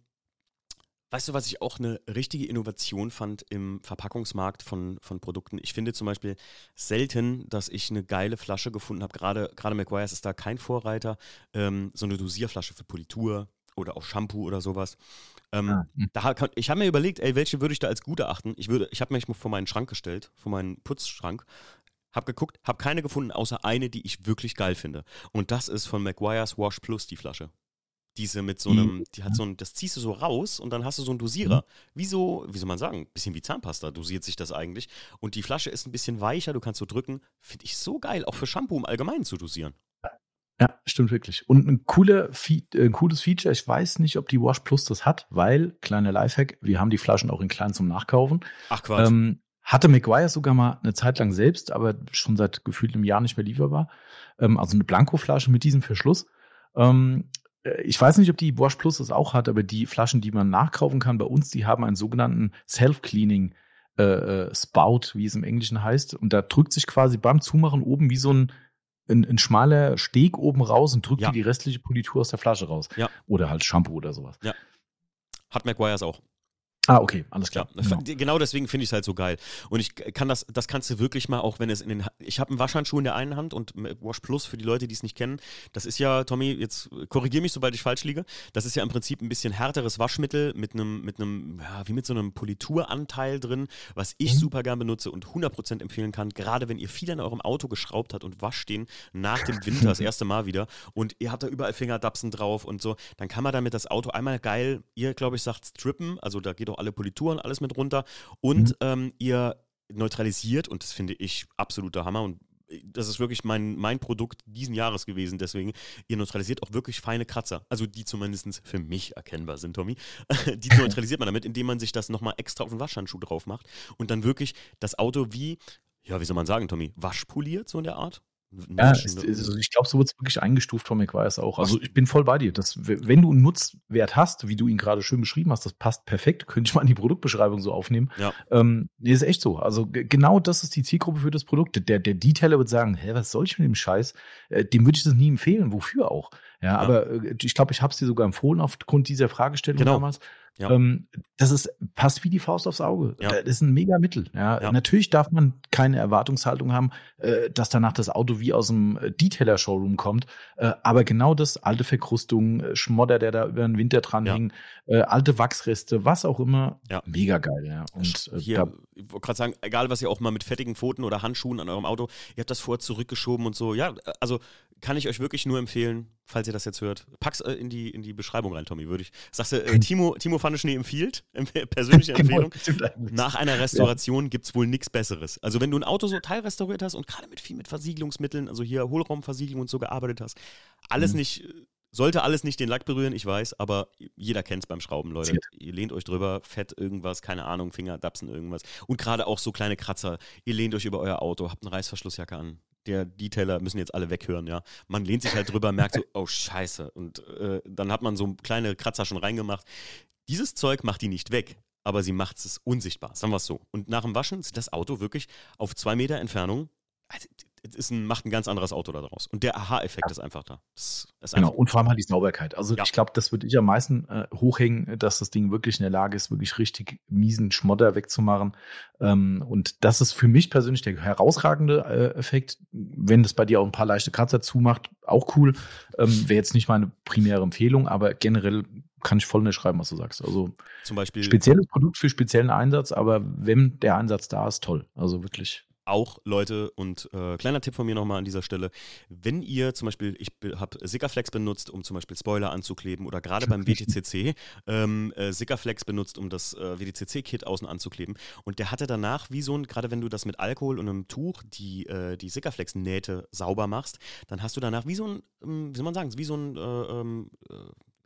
weißt du, was ich auch eine richtige Innovation fand im Verpackungsmarkt von, von Produkten? Ich finde zum Beispiel selten, dass ich eine geile Flasche gefunden habe. Gerade, gerade McGuire's ist da kein Vorreiter. Ähm, so eine Dosierflasche für Politur oder auch Shampoo oder sowas. Ähm, Ah, hm. da, ich habe mir überlegt, ey, welche würde ich da als gut erachten? Ich, würde, ich habe mich vor meinen Schrank gestellt, vor meinen Putzschrank, habe geguckt, habe keine gefunden, außer eine, die ich wirklich geil finde. Und das ist von McGuire's Wash Plus, die Flasche. Diese mit so einem, die hat so ein, das ziehst du so raus und dann hast du so einen Dosierer. Wie so, wie soll man sagen, bisschen wie Zahnpasta dosiert sich das eigentlich. Und die Flasche ist ein bisschen weicher, du kannst so drücken. Finde ich so geil, auch für Shampoo im Allgemeinen zu dosieren. Ja, stimmt wirklich. Und ein, cooler äh, ein cooles Feature, ich weiß nicht, ob die Wash Plus das hat, weil, kleiner Lifehack, wir haben die Flaschen auch in klein zum Nachkaufen. Ach Quatsch. Ähm, hatte McGuire sogar mal eine Zeit lang selbst, aber schon seit gefühlt einem Jahr nicht mehr lieferbar. Ähm, also eine Blankoflasche mit diesem Verschluss. Ähm, äh, ich weiß nicht, ob die Wash Plus das auch hat, aber die Flaschen, die man nachkaufen kann bei uns, die haben einen sogenannten Self-Cleaning äh, äh, Spout, wie es im Englischen heißt. Und da drückt sich quasi beim Zumachen oben wie so ein, ein, ein schmaler Steg oben raus und drückt Ja. die restliche Politur aus der Flasche raus. Ja. Oder halt Shampoo oder sowas. Hat McGuire's auch. Ah, okay, alles Ja, klar. Genau. genau deswegen finde ich es halt so geil. Und ich kann das, das kannst du wirklich mal, auch wenn es in den, ich habe einen Waschhandschuh in der einen Hand und Wash Plus für die Leute, die es nicht kennen. Das ist ja, Tommy, jetzt korrigier mich, sobald ich falsch liege. Das ist ja im Prinzip ein bisschen härteres Waschmittel mit einem, mit einem, ja, wie mit so einem Polituranteil drin, was ich Mhm. super gern benutze und 100% empfehlen kann, gerade wenn ihr viel an eurem Auto geschraubt habt und wascht den nach dem Winter das erste Mal wieder und ihr habt da überall Fingerdapsen drauf und so, dann kann man damit das Auto einmal geil, ihr glaube ich sagt strippen, also da geht auch alle Polituren, alles mit runter und Mhm. ähm, ihr neutralisiert und das finde ich absoluter Hammer und das ist wirklich mein, mein Produkt diesen Jahres gewesen, deswegen, ihr neutralisiert auch wirklich feine Kratzer, also die zumindest für mich erkennbar sind, Tommy. die neutralisiert man damit, indem man sich das nochmal extra auf den Waschhandschuh drauf macht und dann wirklich das Auto wie, ja, wie soll man sagen, Tommy, waschpoliert, so in der Art? Ja, es, also ich glaube, so wird es wirklich eingestuft von McGuire's auch. Also ich bin voll bei dir. Das, wenn du einen Nutzwert hast, wie du ihn gerade schön beschrieben hast, das passt perfekt, könnte ich mal in die Produktbeschreibung so aufnehmen. Ja. Ähm, nee, ist echt so. Also genau das ist die Zielgruppe für das Produkt. Der, der Detailer wird sagen, hä, was soll ich mit dem Scheiß? Äh, dem würde ich das nie empfehlen. Wofür auch? Ja, aber äh, ich glaube, ich habe es dir sogar empfohlen aufgrund dieser Fragestellung Genau. damals. Ja. Ähm, das ist, passt wie die Faust aufs Auge. Ja. Das ist ein mega Mittel. Ja. Natürlich darf man keine Erwartungshaltung haben, äh, dass danach das Auto wie aus dem äh, Detailer-Showroom kommt. Äh, aber genau das, alte Verkrustung, äh, Schmodder, der da über den Winter dran hing, äh, alte Wachsreste, was auch immer, Ja. mega geil. Und äh, Hier, ich wollte gerade sagen, egal was ihr auch mal mit fettigen Pfoten oder Handschuhen an eurem Auto, ihr habt das vorher zurückgeschoben und so. Ja, also kann ich euch wirklich nur empfehlen, falls ihr das jetzt hört. Pack's äh, in die, in die Beschreibung rein, Tommy, würde ich. Sagst du, äh, Timo, Timo Pfanneschnee empfiehlt, Emp- persönliche Empfehlung. Genau, eigentlich. Nach einer Restauration gibt es wohl nichts Besseres. Also wenn du ein Auto so teilrestauriert hast und gerade mit viel mit Versiegelungsmitteln, also hier Hohlraumversiegelung und so gearbeitet hast, alles Mhm. nicht, sollte alles nicht den Lack berühren, ich weiß, aber jeder kennt es beim Schrauben, Leute. Ihr lehnt euch drüber, Fett irgendwas, keine Ahnung, Finger, Dapsen irgendwas. Und gerade auch so kleine Kratzer, ihr lehnt euch über euer Auto, habt eine Reißverschlussjacke an. Der Detailer müssen jetzt alle weghören, ja. Man lehnt sich halt drüber, merkt so, oh Scheiße. Und äh, dann hat man so kleine Kratzer schon reingemacht. Dieses Zeug macht die nicht weg, aber sie macht es unsichtbar, sagen wir es so. Und nach dem Waschen sieht das Auto wirklich auf zwei Meter Entfernung, also, ist ein, macht ein ganz anderes Auto da draus. Und der Aha-Effekt ist einfach da. Das ist Genau, einfach, und vor allem halt die Sauberkeit. Also Ja. ich glaube, das würde ich am meisten äh, hochhängen, dass das Ding wirklich in der Lage ist, wirklich richtig miesen Schmodder wegzumachen. Ähm, und das ist für mich persönlich der herausragende äh, Effekt. Wenn das bei dir auch ein paar leichte Kratzer zumacht, auch cool. Ähm, Wäre jetzt nicht meine primäre Empfehlung, aber generell kann ich voll unterschreiben, was du sagst. Also zum Beispiel spezielles Produkt für speziellen Einsatz, aber wenn der Einsatz da ist, toll. Also wirklich. Auch, Leute, und äh, kleiner Tipp von mir nochmal an dieser Stelle, wenn ihr zum Beispiel, ich habe Sikaflex benutzt, um zum Beispiel Spoiler anzukleben oder gerade beim WTCC ähm, äh, Sikaflex benutzt, um das äh, WTCC-Kit außen anzukleben. Und der hatte danach wie so ein, gerade wenn du das mit Alkohol und einem Tuch die, äh, die Sikaflex-Nähte sauber machst, dann hast du danach wie so ein, ähm, wie soll man sagen, wie so ein äh, ähm, äh,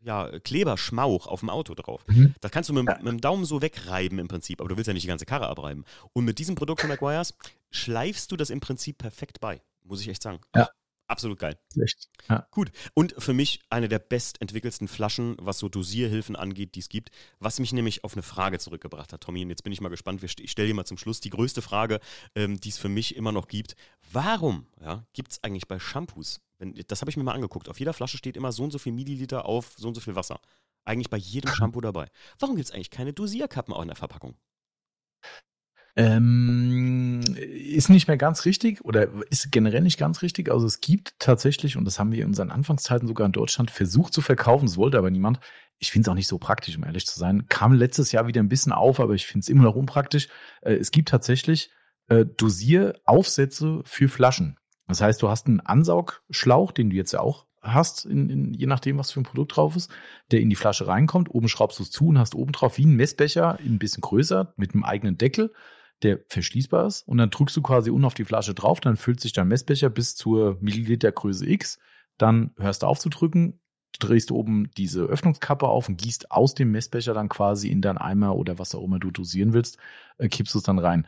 ja, Kleberschmauch auf dem Auto drauf. Mhm. Das kannst du mit, mit dem Daumen so wegreiben im Prinzip, aber du willst ja nicht die ganze Karre abreiben. Und mit diesem Produkt von McGuire's schleifst du das im Prinzip perfekt bei, muss ich echt sagen. Ja. Absolut geil. Echt. Ja. Gut. Und für mich eine der bestentwickelsten Flaschen, was so Dosierhilfen angeht, die es gibt. Was mich nämlich auf eine Frage zurückgebracht hat, Tommy. Und jetzt bin ich mal gespannt. Ich stelle dir mal zum Schluss die größte Frage, ähm, die es für mich immer noch gibt. Warum ja, gibt es eigentlich bei Shampoos, wenn, das habe ich mir mal angeguckt, auf jeder Flasche steht immer so und so viel Milliliter auf so und so viel Wasser. Eigentlich bei jedem Shampoo dabei. Warum gibt es eigentlich keine Dosierkappen auch in der Verpackung? Ähm, ist nicht mehr ganz richtig oder ist generell nicht ganz richtig. Also es gibt tatsächlich, und das haben wir in unseren Anfangszeiten sogar in Deutschland versucht zu verkaufen, es wollte aber niemand. Ich finde es auch nicht so praktisch, um ehrlich zu sein. Kam letztes Jahr wieder ein bisschen auf, aber ich finde es immer noch unpraktisch. Äh, es gibt tatsächlich äh, Dosieraufsätze für Flaschen. Das heißt, du hast einen Ansaugschlauch, den du jetzt ja auch hast, in, in, je nachdem, was für ein Produkt drauf ist, der in die Flasche reinkommt. Oben schraubst du es zu und hast oben drauf wie ein Messbecher, ein bisschen größer, mit einem eigenen Deckel, der verschließbar ist. Und dann drückst du quasi unten auf die Flasche drauf, dann füllt sich dein Messbecher bis zur Millilitergröße X. Dann hörst du auf zu drücken, drehst du oben diese Öffnungskappe auf und gießt aus dem Messbecher dann quasi in deinen Eimer oder was auch immer du dosieren willst, äh, kippst du es dann rein.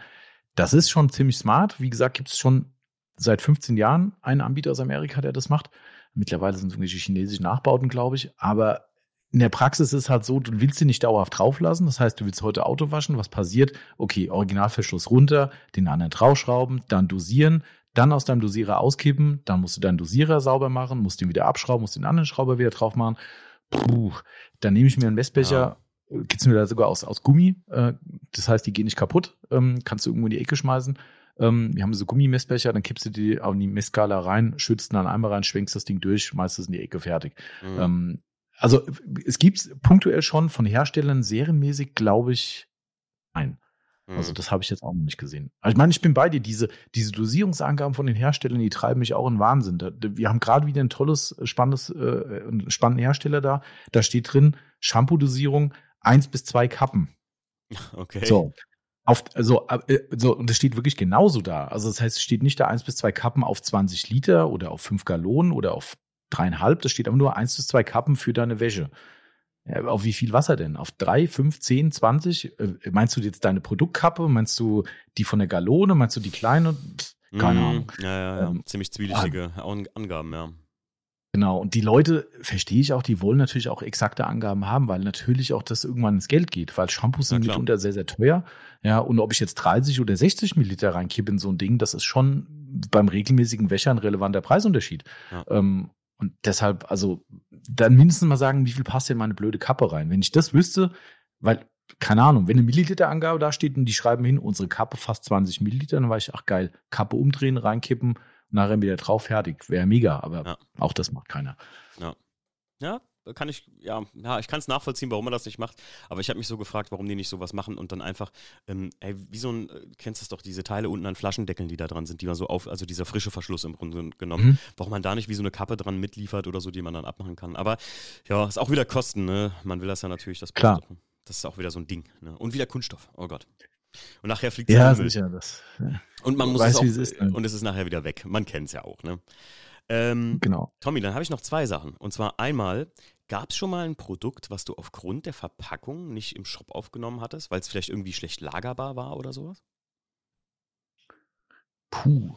Das ist schon ziemlich smart. Wie gesagt, gibt es schon seit 15 Jahren einen Anbieter aus Amerika, der das macht. Mittlerweile sind es irgendwelche chinesischen Nachbauten, glaube ich. Aber in der Praxis ist halt so, du willst sie nicht dauerhaft drauflassen. Das heißt, du willst heute Auto waschen. Was passiert? Okay, Originalverschluss runter, den anderen draufschrauben, dann dosieren, dann aus deinem Dosierer auskippen, dann musst du deinen Dosierer sauber machen, musst den wieder abschrauben, musst den anderen Schrauber wieder drauf machen. Puh, dann nehme ich mir einen Messbecher, ja. gibt's mir da sogar aus, aus Gummi. Äh, das heißt, die gehen nicht kaputt. Ähm, kannst du irgendwo in die Ecke schmeißen. Ähm, wir haben so Gummimessbecher, dann kippst du die auf die Messskala rein, schützt dann einmal rein, schwenkst das Ding durch, schmeißt es in die Ecke, fertig. Mhm. Ähm, also es gibt punktuell schon von Herstellern serienmäßig, glaube ich, ein. Also das habe ich jetzt auch noch nicht gesehen. Also ich meine, ich bin bei dir. Diese, diese Dosierungsangaben von den Herstellern, die treiben mich auch in Wahnsinn. Wir haben gerade wieder ein tolles, spannendes, äh, spannenden Hersteller da. Da steht drin, Shampoo-Dosierung eins bis zwei Kappen. Okay. So. Auf, also, so, und das steht wirklich genauso da. Also das heißt, es steht nicht da eins bis zwei Kappen auf 20 Liter oder auf fünf Gallonen oder auf dreieinhalb. Das steht aber nur eins bis zwei Kappen für deine Wäsche. Ja, auf wie viel Wasser denn? Auf drei, fünf, zehn, zwanzig? Äh, meinst du jetzt deine Produktkappe? Meinst du die von der Gallone? Meinst du die kleine? Pff, keine mm, Ahnung. Ja, ja, ja. Ähm, ziemlich zwielichtige Angaben, ja. Genau, und die Leute, verstehe ich auch, die wollen natürlich auch exakte Angaben haben, weil natürlich auch das irgendwann ins Geld geht, weil Shampoos sind mitunter sehr, sehr teuer. Ja, und ob ich jetzt 30 oder 60 Milliliter reinkippe in so ein Ding, das ist schon beim regelmäßigen Wäscher ein relevanter Preisunterschied. Ja. Ähm, Und deshalb, also, dann mindestens mal sagen, wie viel passt in meine blöde Kappe rein. Wenn ich das wüsste, weil, keine Ahnung, wenn eine Milliliterangabe da steht und die schreiben hin, unsere Kappe fast 20 Milliliter, dann weiß ich, ach geil, Kappe umdrehen, reinkippen, nachher wieder drauf, fertig. Wäre mega, aber Ja. auch das macht keiner. Ja, kann ich, ja, ja ich kann es nachvollziehen, warum man das nicht macht. Aber ich habe mich so gefragt, warum die nicht sowas machen und dann einfach, ähm, ey, wie so ein, äh, kennst du das doch, diese Teile unten an Flaschendeckeln, die da dran sind, die man so auf, also dieser frische Verschluss im Grunde genommen, Mhm. warum man da nicht wie so eine Kappe dran mitliefert oder so, die man dann abmachen kann. Aber ja, ist auch wieder Kosten, ne? Man will das ja natürlich, das Klar. Das ist auch wieder so ein Ding, ne? Und wieder Kunststoff, oh Gott. Und nachher fliegt Ja, es Müll. sicher. Das, ja, Und man muss weißt, es auch, es ist, ne? und es ist nachher wieder weg. Man kennt es ja auch, ne? Ähm, genau. Tommy, dann habe ich noch zwei Sachen. Und zwar einmal, gab es schon mal ein Produkt, was du aufgrund der Verpackung nicht im Shop aufgenommen hattest, weil es vielleicht irgendwie schlecht lagerbar war oder sowas? Puh.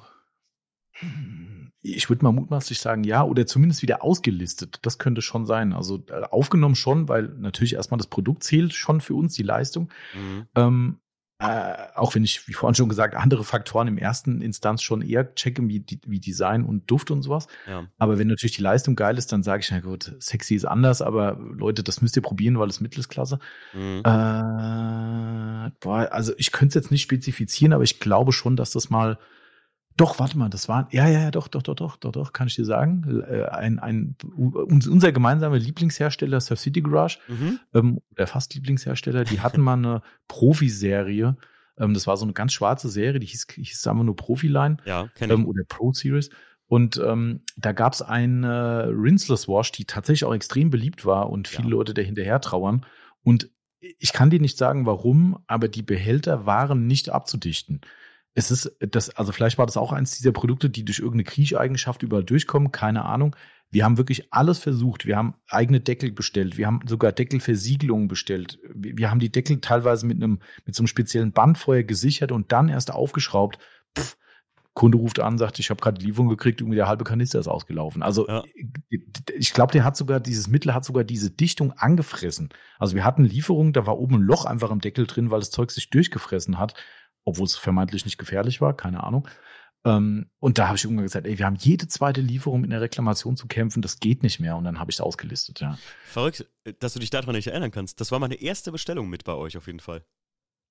Ich würde mal mutmaßlich sagen, ja, oder zumindest wieder ausgelistet. Das könnte schon sein. Also äh, aufgenommen schon, weil natürlich erstmal das Produkt zählt schon für uns, die Leistung. Mhm. Ähm, äh, auch wenn ich, wie vorhin schon gesagt, andere Faktoren im ersten Instanz schon eher checke, wie, wie Design und Duft und sowas. Ja. Aber wenn natürlich die Leistung geil ist, dann sage ich, na gut, sexy ist anders, aber Leute, das müsst ihr probieren, weil es Mittel ist klasse. Mhm. Äh, boah, also ich könnte es jetzt nicht spezifizieren, aber ich glaube schon, dass das mal. Doch, warte mal, das war. Ja, ja, ja, doch, doch, doch, doch, doch, doch, kann ich dir sagen. Äh, Ein, ein, uns- unser gemeinsamer Lieblingshersteller, Surf City Garage, Mhm. ähm, der fast Lieblingshersteller, die hatten mal eine Profiserie. Ähm, das war so eine ganz schwarze Serie, die hieß, hieß einfach nur Profiline Ja, kenne ähm, oder Pro Series. Und ähm, da gab es eine Rinseless Wash, die tatsächlich auch extrem beliebt war und viele Ja. Leute der hinterher trauern. Und ich kann dir nicht sagen, warum, aber die Behälter waren nicht abzudichten. Es ist das, also vielleicht war das auch eins dieser Produkte, die durch irgendeine Kriecheigenschaft überall durchkommen, keine Ahnung. Wir haben wirklich alles versucht. Wir haben eigene Deckel bestellt. Wir haben sogar Deckelversiegelungen bestellt. Wir haben die Deckel teilweise mit einem, mit so einem speziellen Bandfeuer gesichert und dann erst aufgeschraubt. Pff, Kunde ruft an, sagt, ich habe gerade die Lieferung gekriegt, irgendwie der halbe Kanister ist ausgelaufen. Also Ja. ich glaube, der hat sogar, dieses Mittel hat sogar diese Dichtung angefressen. Also wir hatten Lieferungen, da war oben ein Loch einfach im Deckel drin, weil das Zeug sich durchgefressen hat, obwohl es vermeintlich nicht gefährlich war, keine Ahnung. Ähm, und da habe ich irgendwann gesagt, ey, wir haben jede zweite Lieferung mit einer Reklamation zu kämpfen, das geht nicht mehr. Und dann habe ich es ausgelistet, ja. Verrückt, dass du dich daran nicht erinnern kannst. Das war meine erste Bestellung mit bei euch auf jeden Fall.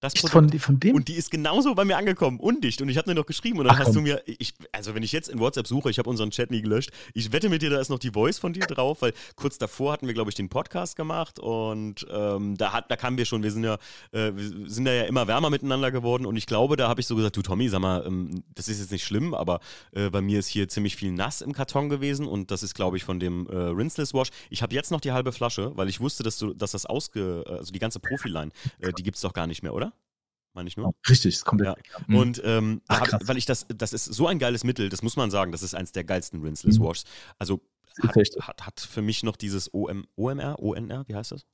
Das Produkt. von, von dem? Und die ist genauso bei mir angekommen, undicht. Und ich habe dir noch geschrieben und dann Ach, hast du mir, ich, also wenn ich jetzt in WhatsApp suche, ich habe unseren Chat nie gelöscht, ich wette mit dir, da ist noch die Voice von dir drauf, weil kurz davor hatten wir, glaube ich, den Podcast gemacht und ähm, da, hat, da kamen wir schon, wir sind ja, äh, wir sind da ja immer wärmer miteinander geworden und ich glaube, da habe ich so gesagt, du Tommy, sag mal, ähm, das ist jetzt nicht schlimm, aber äh, bei mir ist hier ziemlich viel nass im Karton gewesen und das ist, glaube ich, von dem äh, Rinseless Wash. Ich habe jetzt noch die halbe Flasche, weil ich wusste, dass du, dass das ausge, also die ganze Profiline, äh, die gibt es doch gar nicht mehr, oder? Meine ich nur? Richtig, ist komplett Ja. Mhm. Und ähm, Ach, hab, weil ich das, das ist so ein geiles Mittel, das muss man sagen, das ist eins der geilsten Rinseless Mhm. Washs. Also hat, hat, hat für mich noch dieses OM, OMR, ONR, wie heißt das?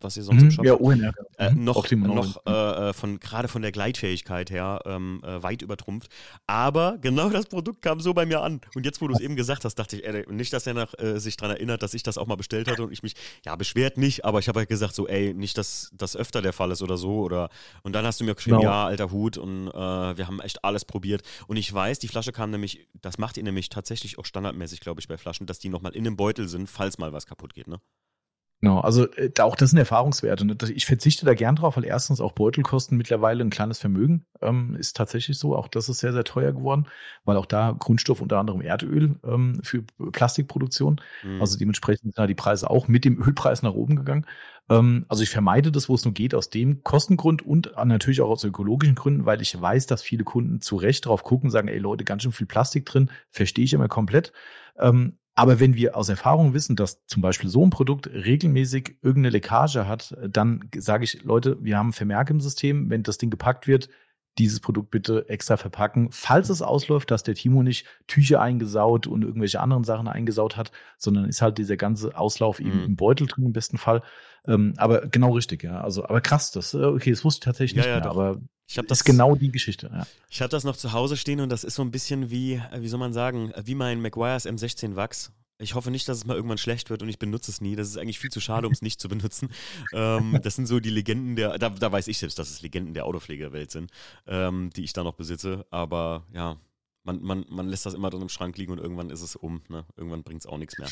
Was ihr sonst im Mhm, Shop ja, ONR. äh, Mhm, noch, noch äh, äh, von gerade von der Gleitfähigkeit her ähm, äh, weit übertrumpft. Aber genau das Produkt kam so bei mir an. Und jetzt, wo du es eben gesagt hast, dachte ich, ey, nicht, dass er nach, äh, sich daran erinnert, dass ich das auch mal bestellt hatte und ich mich, ja, beschwert nicht, aber ich habe halt gesagt, so, ey, nicht, dass das öfter der Fall ist oder so. Oder und dann hast du mir geschrieben, Genau. ja, alter Hut, und äh, wir haben echt alles probiert. Und ich weiß, die Flasche kam nämlich, das macht ihr nämlich tatsächlich auch standardmäßig, glaube ich, bei Flaschen, dass die nochmal in dem Beutel sind, falls mal was kaputt geht, ne? Genau, also äh, auch das sind Erfahrungswerte. Ne? Ich verzichte da gern drauf, weil erstens auch Beutel kosten mittlerweile ein kleines Vermögen. Ähm, ist tatsächlich so. Auch das ist sehr, sehr teuer geworden, weil auch da Grundstoff unter anderem Erdöl ähm, für Plastikproduktion. Mhm. Also dementsprechend sind da die Preise auch mit dem Ölpreis nach oben gegangen. Ähm, also ich vermeide das, wo es nur geht, aus dem Kostengrund und natürlich auch aus ökologischen Gründen, weil ich weiß, dass viele Kunden zu Recht drauf gucken, sagen, ey Leute, ganz schön viel Plastik drin, verstehe ich immer komplett. Ähm, aber wenn wir aus Erfahrung wissen, dass zum Beispiel so ein Produkt regelmäßig irgendeine Leckage hat, dann sage ich, Leute, wir haben Vermerk im System, wenn das Ding gepackt wird, dieses Produkt bitte extra verpacken. Falls es ausläuft, dass der Timo nicht Tücher eingesaut und irgendwelche anderen Sachen eingesaut hat, sondern ist halt dieser ganze Auslauf eben Mhm. im Beutel drin im besten Fall. Ähm, aber genau richtig, ja. Also, aber krass, das, äh, okay, das wusste ich tatsächlich Ja, nicht ja, mehr, doch. aber ich habe das ist genau die Geschichte, ja. Ich habe das noch zu Hause stehen und das ist so ein bisschen wie, äh, wie soll man sagen, äh, wie mein Maguire's M16 Wachs. Ich hoffe nicht, dass es mal irgendwann schlecht wird und ich benutze es nie. Das ist eigentlich viel zu schade, um es nicht zu benutzen. Ähm, das sind so die Legenden der, da, da weiß ich selbst, dass es Legenden der Autopflegewelt sind, ähm, die ich da noch besitze. Aber ja, Man, man, man lässt das immer drin im Schrank liegen und irgendwann ist es um. Ne? Irgendwann bringt es auch nichts mehr.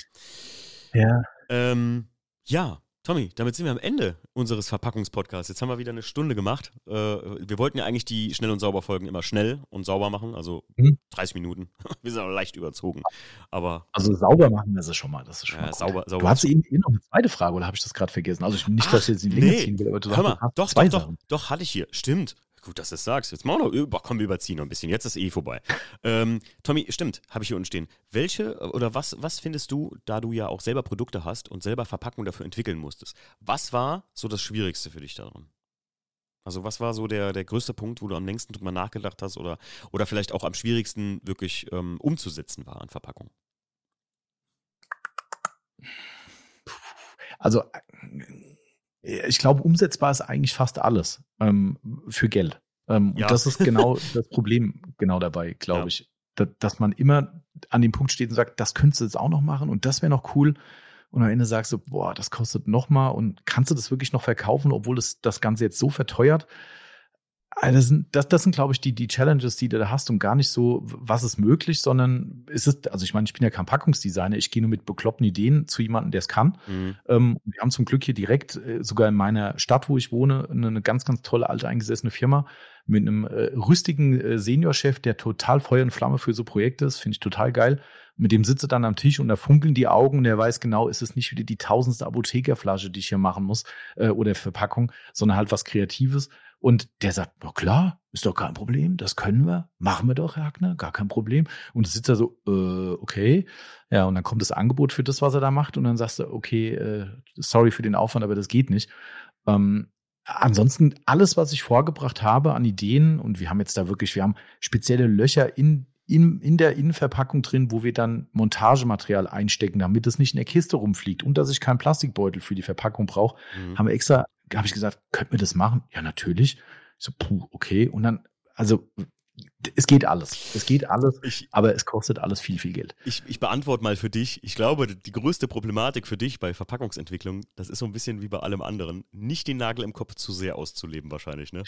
Ja. Ähm, ja, Tommy, damit sind wir am Ende unseres Verpackungspodcasts. Jetzt haben wir wieder eine Stunde gemacht. Äh, wir wollten ja eigentlich die Schnell- und Sauber-Folgen immer schnell und sauber machen, also mhm. 30 Minuten. wir sind aber leicht überzogen. Aber also sauber machen wir sie schon mal. Das ist schon ja, mal sauber, sauber. Du hast eben noch eine zweite Frage, oder habe ich das gerade vergessen? Also ich, nicht, Ach, dass ich jetzt die Länge nee. ziehen will, aber du Hör mal, doch, doch, doch, doch, hatte ich hier. Stimmt. Gut, dass du es sagst. Jetzt machen wir noch, komm, wir überziehen noch ein bisschen. Jetzt ist eh vorbei. Ähm, Tommy, stimmt, habe ich hier unten stehen. Welche oder was, was findest du, da du ja auch selber Produkte hast und selber Verpackungen dafür entwickeln musstest, was war so das Schwierigste für dich daran? Also was war so der, der größte Punkt, wo du am längsten drüber nachgedacht hast oder, oder vielleicht auch am schwierigsten wirklich ähm, umzusetzen war an Verpackungen? Also ich glaube, umsetzbar ist eigentlich fast alles ähm, für Geld. Ähm, ja. Und das ist genau das Problem genau dabei, glaube ja. ich. Da, dass man immer an dem Punkt steht und sagt, das könntest du jetzt auch noch machen und das wäre noch cool. Und am Ende sagst du, boah, das kostet noch mal und kannst du das wirklich noch verkaufen, obwohl es das Ganze jetzt so verteuert? Also das sind, das, das sind glaube ich, die, die Challenges, die du da hast und gar nicht so, was ist möglich, sondern es ist, also ich meine, ich bin ja kein Packungsdesigner, ich gehe nur mit bekloppten Ideen zu jemandem, der es kann. Mhm. Ähm, wir haben zum Glück hier direkt, äh, sogar in meiner Stadt, wo ich wohne, eine, eine ganz, ganz tolle alte eingesessene Firma mit einem äh, rüstigen äh, Seniorchef, der total Feuer und Flamme für so Projekte ist, finde ich total geil. Mit dem sitze dann am Tisch und da funkeln die Augen und der weiß genau, ist es nicht wieder die tausendste Apothekerflasche, die ich hier machen muss, äh, oder Verpackung, sondern halt was Kreatives. Und der sagt, na klar, ist doch kein Problem, das können wir, machen wir doch, Herr Hackner, gar kein Problem. Und es sitzt da so, äh, okay. Ja, und dann kommt das Angebot für das, was er da macht, und dann sagst du, okay, äh, sorry für den Aufwand, aber das geht nicht. Ähm, ansonsten alles, was ich vorgebracht habe an Ideen, und wir haben jetzt da wirklich, wir haben spezielle Löcher in in, in der Innenverpackung drin, wo wir dann Montagematerial einstecken, damit es nicht in der Kiste rumfliegt und dass ich keinen Plastikbeutel für die Verpackung brauche, mhm. haben wir extra habe ich gesagt, könnten wir das machen? Ja, natürlich. Ich so, puh, okay. Und dann, also es geht alles. Es geht alles, ich, aber es kostet alles viel, viel Geld. Ich, ich beantworte mal für dich. Ich glaube, die größte Problematik für dich bei Verpackungsentwicklung, das ist so ein bisschen wie bei allem anderen, nicht den Nagel im Kopf zu sehr auszuleben, wahrscheinlich, ne?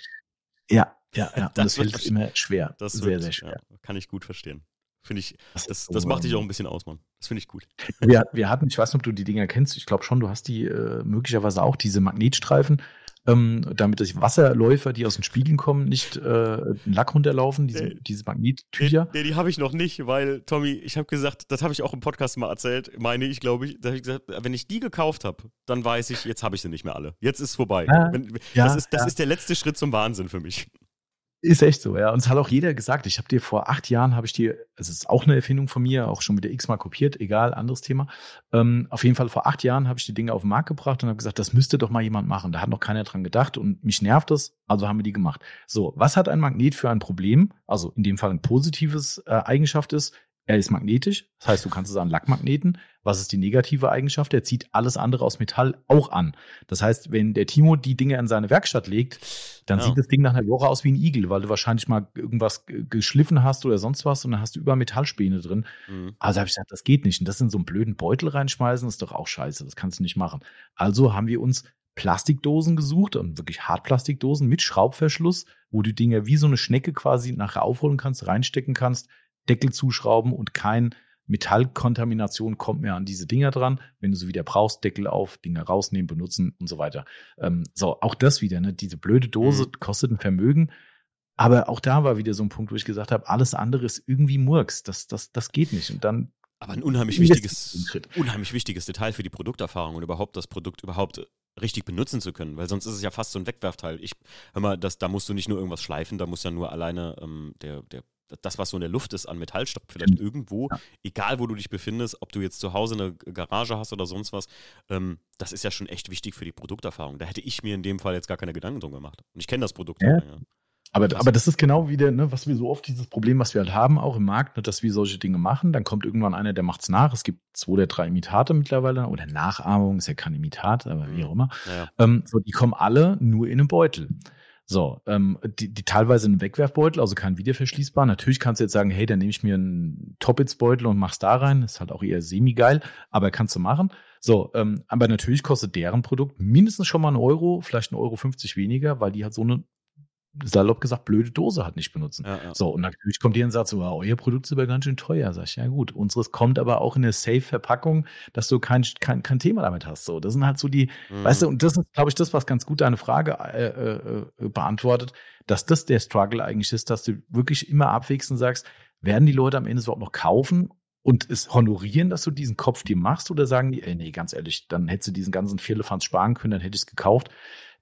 Ja, ja, ja. Das, das fällt immer schwer. Das sehr, wird, sehr schwer. Ja, kann ich gut verstehen. Finde ich, das, das, das, macht dich auch ein bisschen aus, Mann. Das finde ich gut. Wir, wir hatten, ich weiß nicht, ob du die Dinger kennst, ich glaube schon, du hast die äh, möglicherweise auch, diese Magnetstreifen, ähm, damit sich Wasserläufer, die aus den Spiegeln kommen, nicht äh, einen Lack runterlaufen, diese, nee, diese Magnettücher. Nee, die habe ich noch nicht, weil, Tommy, ich habe gesagt, das habe ich auch im Podcast mal erzählt, meine ich, glaube ich, da habe ich gesagt, wenn ich die gekauft habe, dann weiß ich, jetzt habe ich sie nicht mehr alle. Jetzt ist es vorbei. Ah, wenn, ja, das ist, das ja. ist der letzte Schritt zum Wahnsinn für mich. Ist echt so, ja. Und es hat auch jeder gesagt. Ich habe dir vor acht Jahren, habe ich dir, es ist auch eine Erfindung von mir, auch schon wieder x-mal kopiert, egal, anderes Thema. Ähm, auf jeden Fall vor acht Jahren habe ich die Dinge auf den Markt gebracht und habe gesagt, das müsste doch mal jemand machen. Da hat noch keiner dran gedacht und mich nervt das, also haben wir die gemacht. So, was hat ein Magnet für ein Problem? Also in dem Fall ein positives äh, Eigenschaft ist, er ist magnetisch, das heißt, du kannst es an Lackmagneten. Was ist die negative Eigenschaft? Er zieht alles andere aus Metall auch an. Das heißt, wenn der Timo die Dinge in seine Werkstatt legt, dann ja. sieht das Ding nach einer Woche aus wie ein Igel, weil du wahrscheinlich mal irgendwas geschliffen hast oder sonst was und dann hast du über Metallspäne drin. Mhm. Also habe ich gesagt, das geht nicht. Und das in so einen blöden Beutel reinschmeißen, ist doch auch scheiße. Das kannst du nicht machen. Also haben wir uns Plastikdosen gesucht und wirklich Hartplastikdosen mit Schraubverschluss, wo du Dinge wie so eine Schnecke quasi nachher aufholen kannst, reinstecken kannst Deckel zuschrauben und kein Metallkontamination kommt mehr an diese Dinger dran. Wenn du sie wieder brauchst, Deckel auf, Dinger rausnehmen, benutzen und so weiter. Ähm, so, auch das wieder, ne? Diese blöde Dose mhm. kostet ein Vermögen. Aber auch da war wieder so ein Punkt, wo ich gesagt habe, alles andere ist irgendwie Murks. Das, das, das geht nicht. Und dann. Aber ein unheimlich wichtiges, unheimlich wichtiges Detail für die Produkterfahrung und überhaupt das Produkt überhaupt richtig benutzen zu können, weil sonst ist es ja fast so ein Wegwerfteil. Ich hör mal, das, da musst du nicht nur irgendwas schleifen, da muss ja nur alleine ähm, der, der das, was so in der Luft ist an Metallstoff, vielleicht irgendwo, ja. egal wo du dich befindest, ob du jetzt zu Hause eine Garage hast oder sonst was, ähm, das ist ja schon echt wichtig für die Produkterfahrung. Da hätte ich mir in dem Fall jetzt gar keine Gedanken drum gemacht. Und ich kenne das Produkt. Ja. Ja. Aber, das aber das ist genau wieder, ne, was wir so oft dieses Problem, was wir halt haben, auch im Markt, ne, dass wir solche Dinge machen. Dann kommt irgendwann einer, der macht es nach. Es gibt zwei oder drei Imitate mittlerweile oder Nachahmung, ist ja kein Imitat, aber wie mhm. auch immer. Ähm, so, die kommen alle nur in einem Beutel. So, ähm, die, die teilweise einen Wegwerfbeutel, also kein wiederverschließbar. Natürlich kannst du jetzt sagen, hey, dann nehme ich mir einen Toppitz-Beutel und mach's da rein. ist halt auch eher semi-geil, aber kannst du machen. So, ähm, aber natürlich kostet deren Produkt mindestens schon mal einen Euro, vielleicht einen Euro 50 weniger, weil die halt so eine salopp gesagt, blöde Dose halt nicht benutzen. Ja, ja. So, und natürlich kommt und sagt so, ja, euer Produkt ist aber ganz schön teuer. Sag ich, ja gut, unseres kommt aber auch in eine Safe-Verpackung, dass du kein, kein, kein Thema damit hast. So, das sind halt so die, Mhm. weißt du, und das ist, glaube ich, das, was ganz gut deine Frage äh, äh, äh, beantwortet, dass das der Struggle eigentlich ist, dass du wirklich immer abwägst und sagst, werden die Leute am Ende überhaupt noch kaufen und es honorieren, dass du diesen Kopf dir machst oder sagen die, ey, nee, ganz ehrlich, dann hättest du diesen ganzen Vierlefanz sparen können, dann hätte ich es gekauft.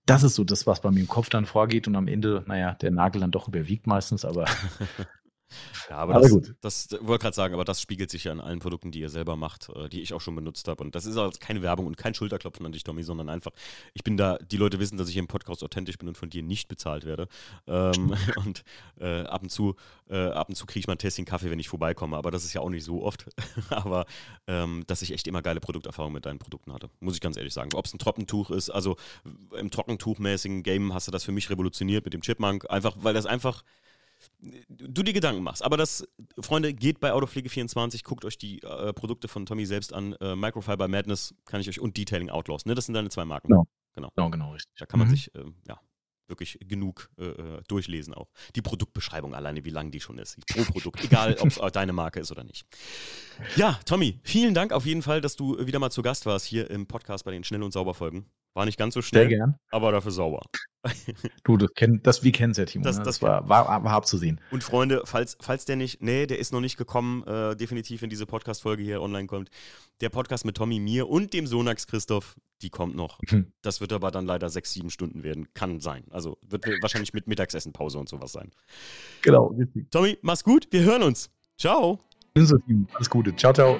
Das ist so das, was bei mir im Kopf dann vorgeht und am Ende, naja, der Nagel dann doch überwiegt meistens, aber Ja, aber, Aber das, gut. das wollte gerade sagen, aber das spiegelt sich ja in allen Produkten, die ihr selber macht, äh, die ich auch schon benutzt habe. Und das ist also keine Werbung und kein Schulterklopfen an dich, Tommy, sondern einfach, ich bin da, die Leute wissen, dass ich hier im Podcast authentisch bin und von dir nicht bezahlt werde. Ähm, und äh, ab und zu, äh, ab und zu kriege ich mal ein Tässchen Kaffee, wenn ich vorbeikomme, aber das ist ja auch nicht so oft. aber ähm, dass ich echt immer geile Produkterfahrungen mit deinen Produkten hatte, muss ich ganz ehrlich sagen. Ob es ein Trockentuch ist, also im Trockentuchmäßigen Game hast du das für mich revolutioniert mit dem Chipmunk, einfach, weil das einfach du dir Gedanken machst. Aber das, Freunde, geht bei Autopflege24, guckt euch die äh, Produkte von Tommy selbst an. Äh, Microfiber Madness kann ich euch und Detailing Outlaws. Ne? Das sind deine zwei Marken. Genau. genau. genau, genau, richtig. Da kann man Mhm. sich ähm, ja, wirklich genug äh, äh, durchlesen auch. Die Produktbeschreibung alleine, wie lang die schon ist. Pro Produkt, egal ob es deine Marke ist oder nicht. Ja, Tommy, vielen Dank auf jeden Fall, dass du wieder mal zu Gast warst hier im Podcast bei den Schnell- und Sauber-Folgen. War nicht ganz so Sehr schnell, gern. aber dafür sauber. Du, das, kenn, das wir kennen es ja, Timo. Das- ne? das das war, war, war abzusehen. Und Freunde, falls, falls der nicht, nee, der ist noch nicht gekommen, äh, definitiv, wenn diese Podcast-Folge hier online kommt. Der Podcast mit Tommy, mir und dem Sonax Christoph, die kommt noch. Hm. Das wird aber dann leider sechs, sieben Stunden werden. Kann sein. Also wird wahrscheinlich mit Mittagessen, Pause und sowas sein. Genau. Tommy, mach's gut, wir hören uns. Ciao. Alles Gute. Ciao, ciao.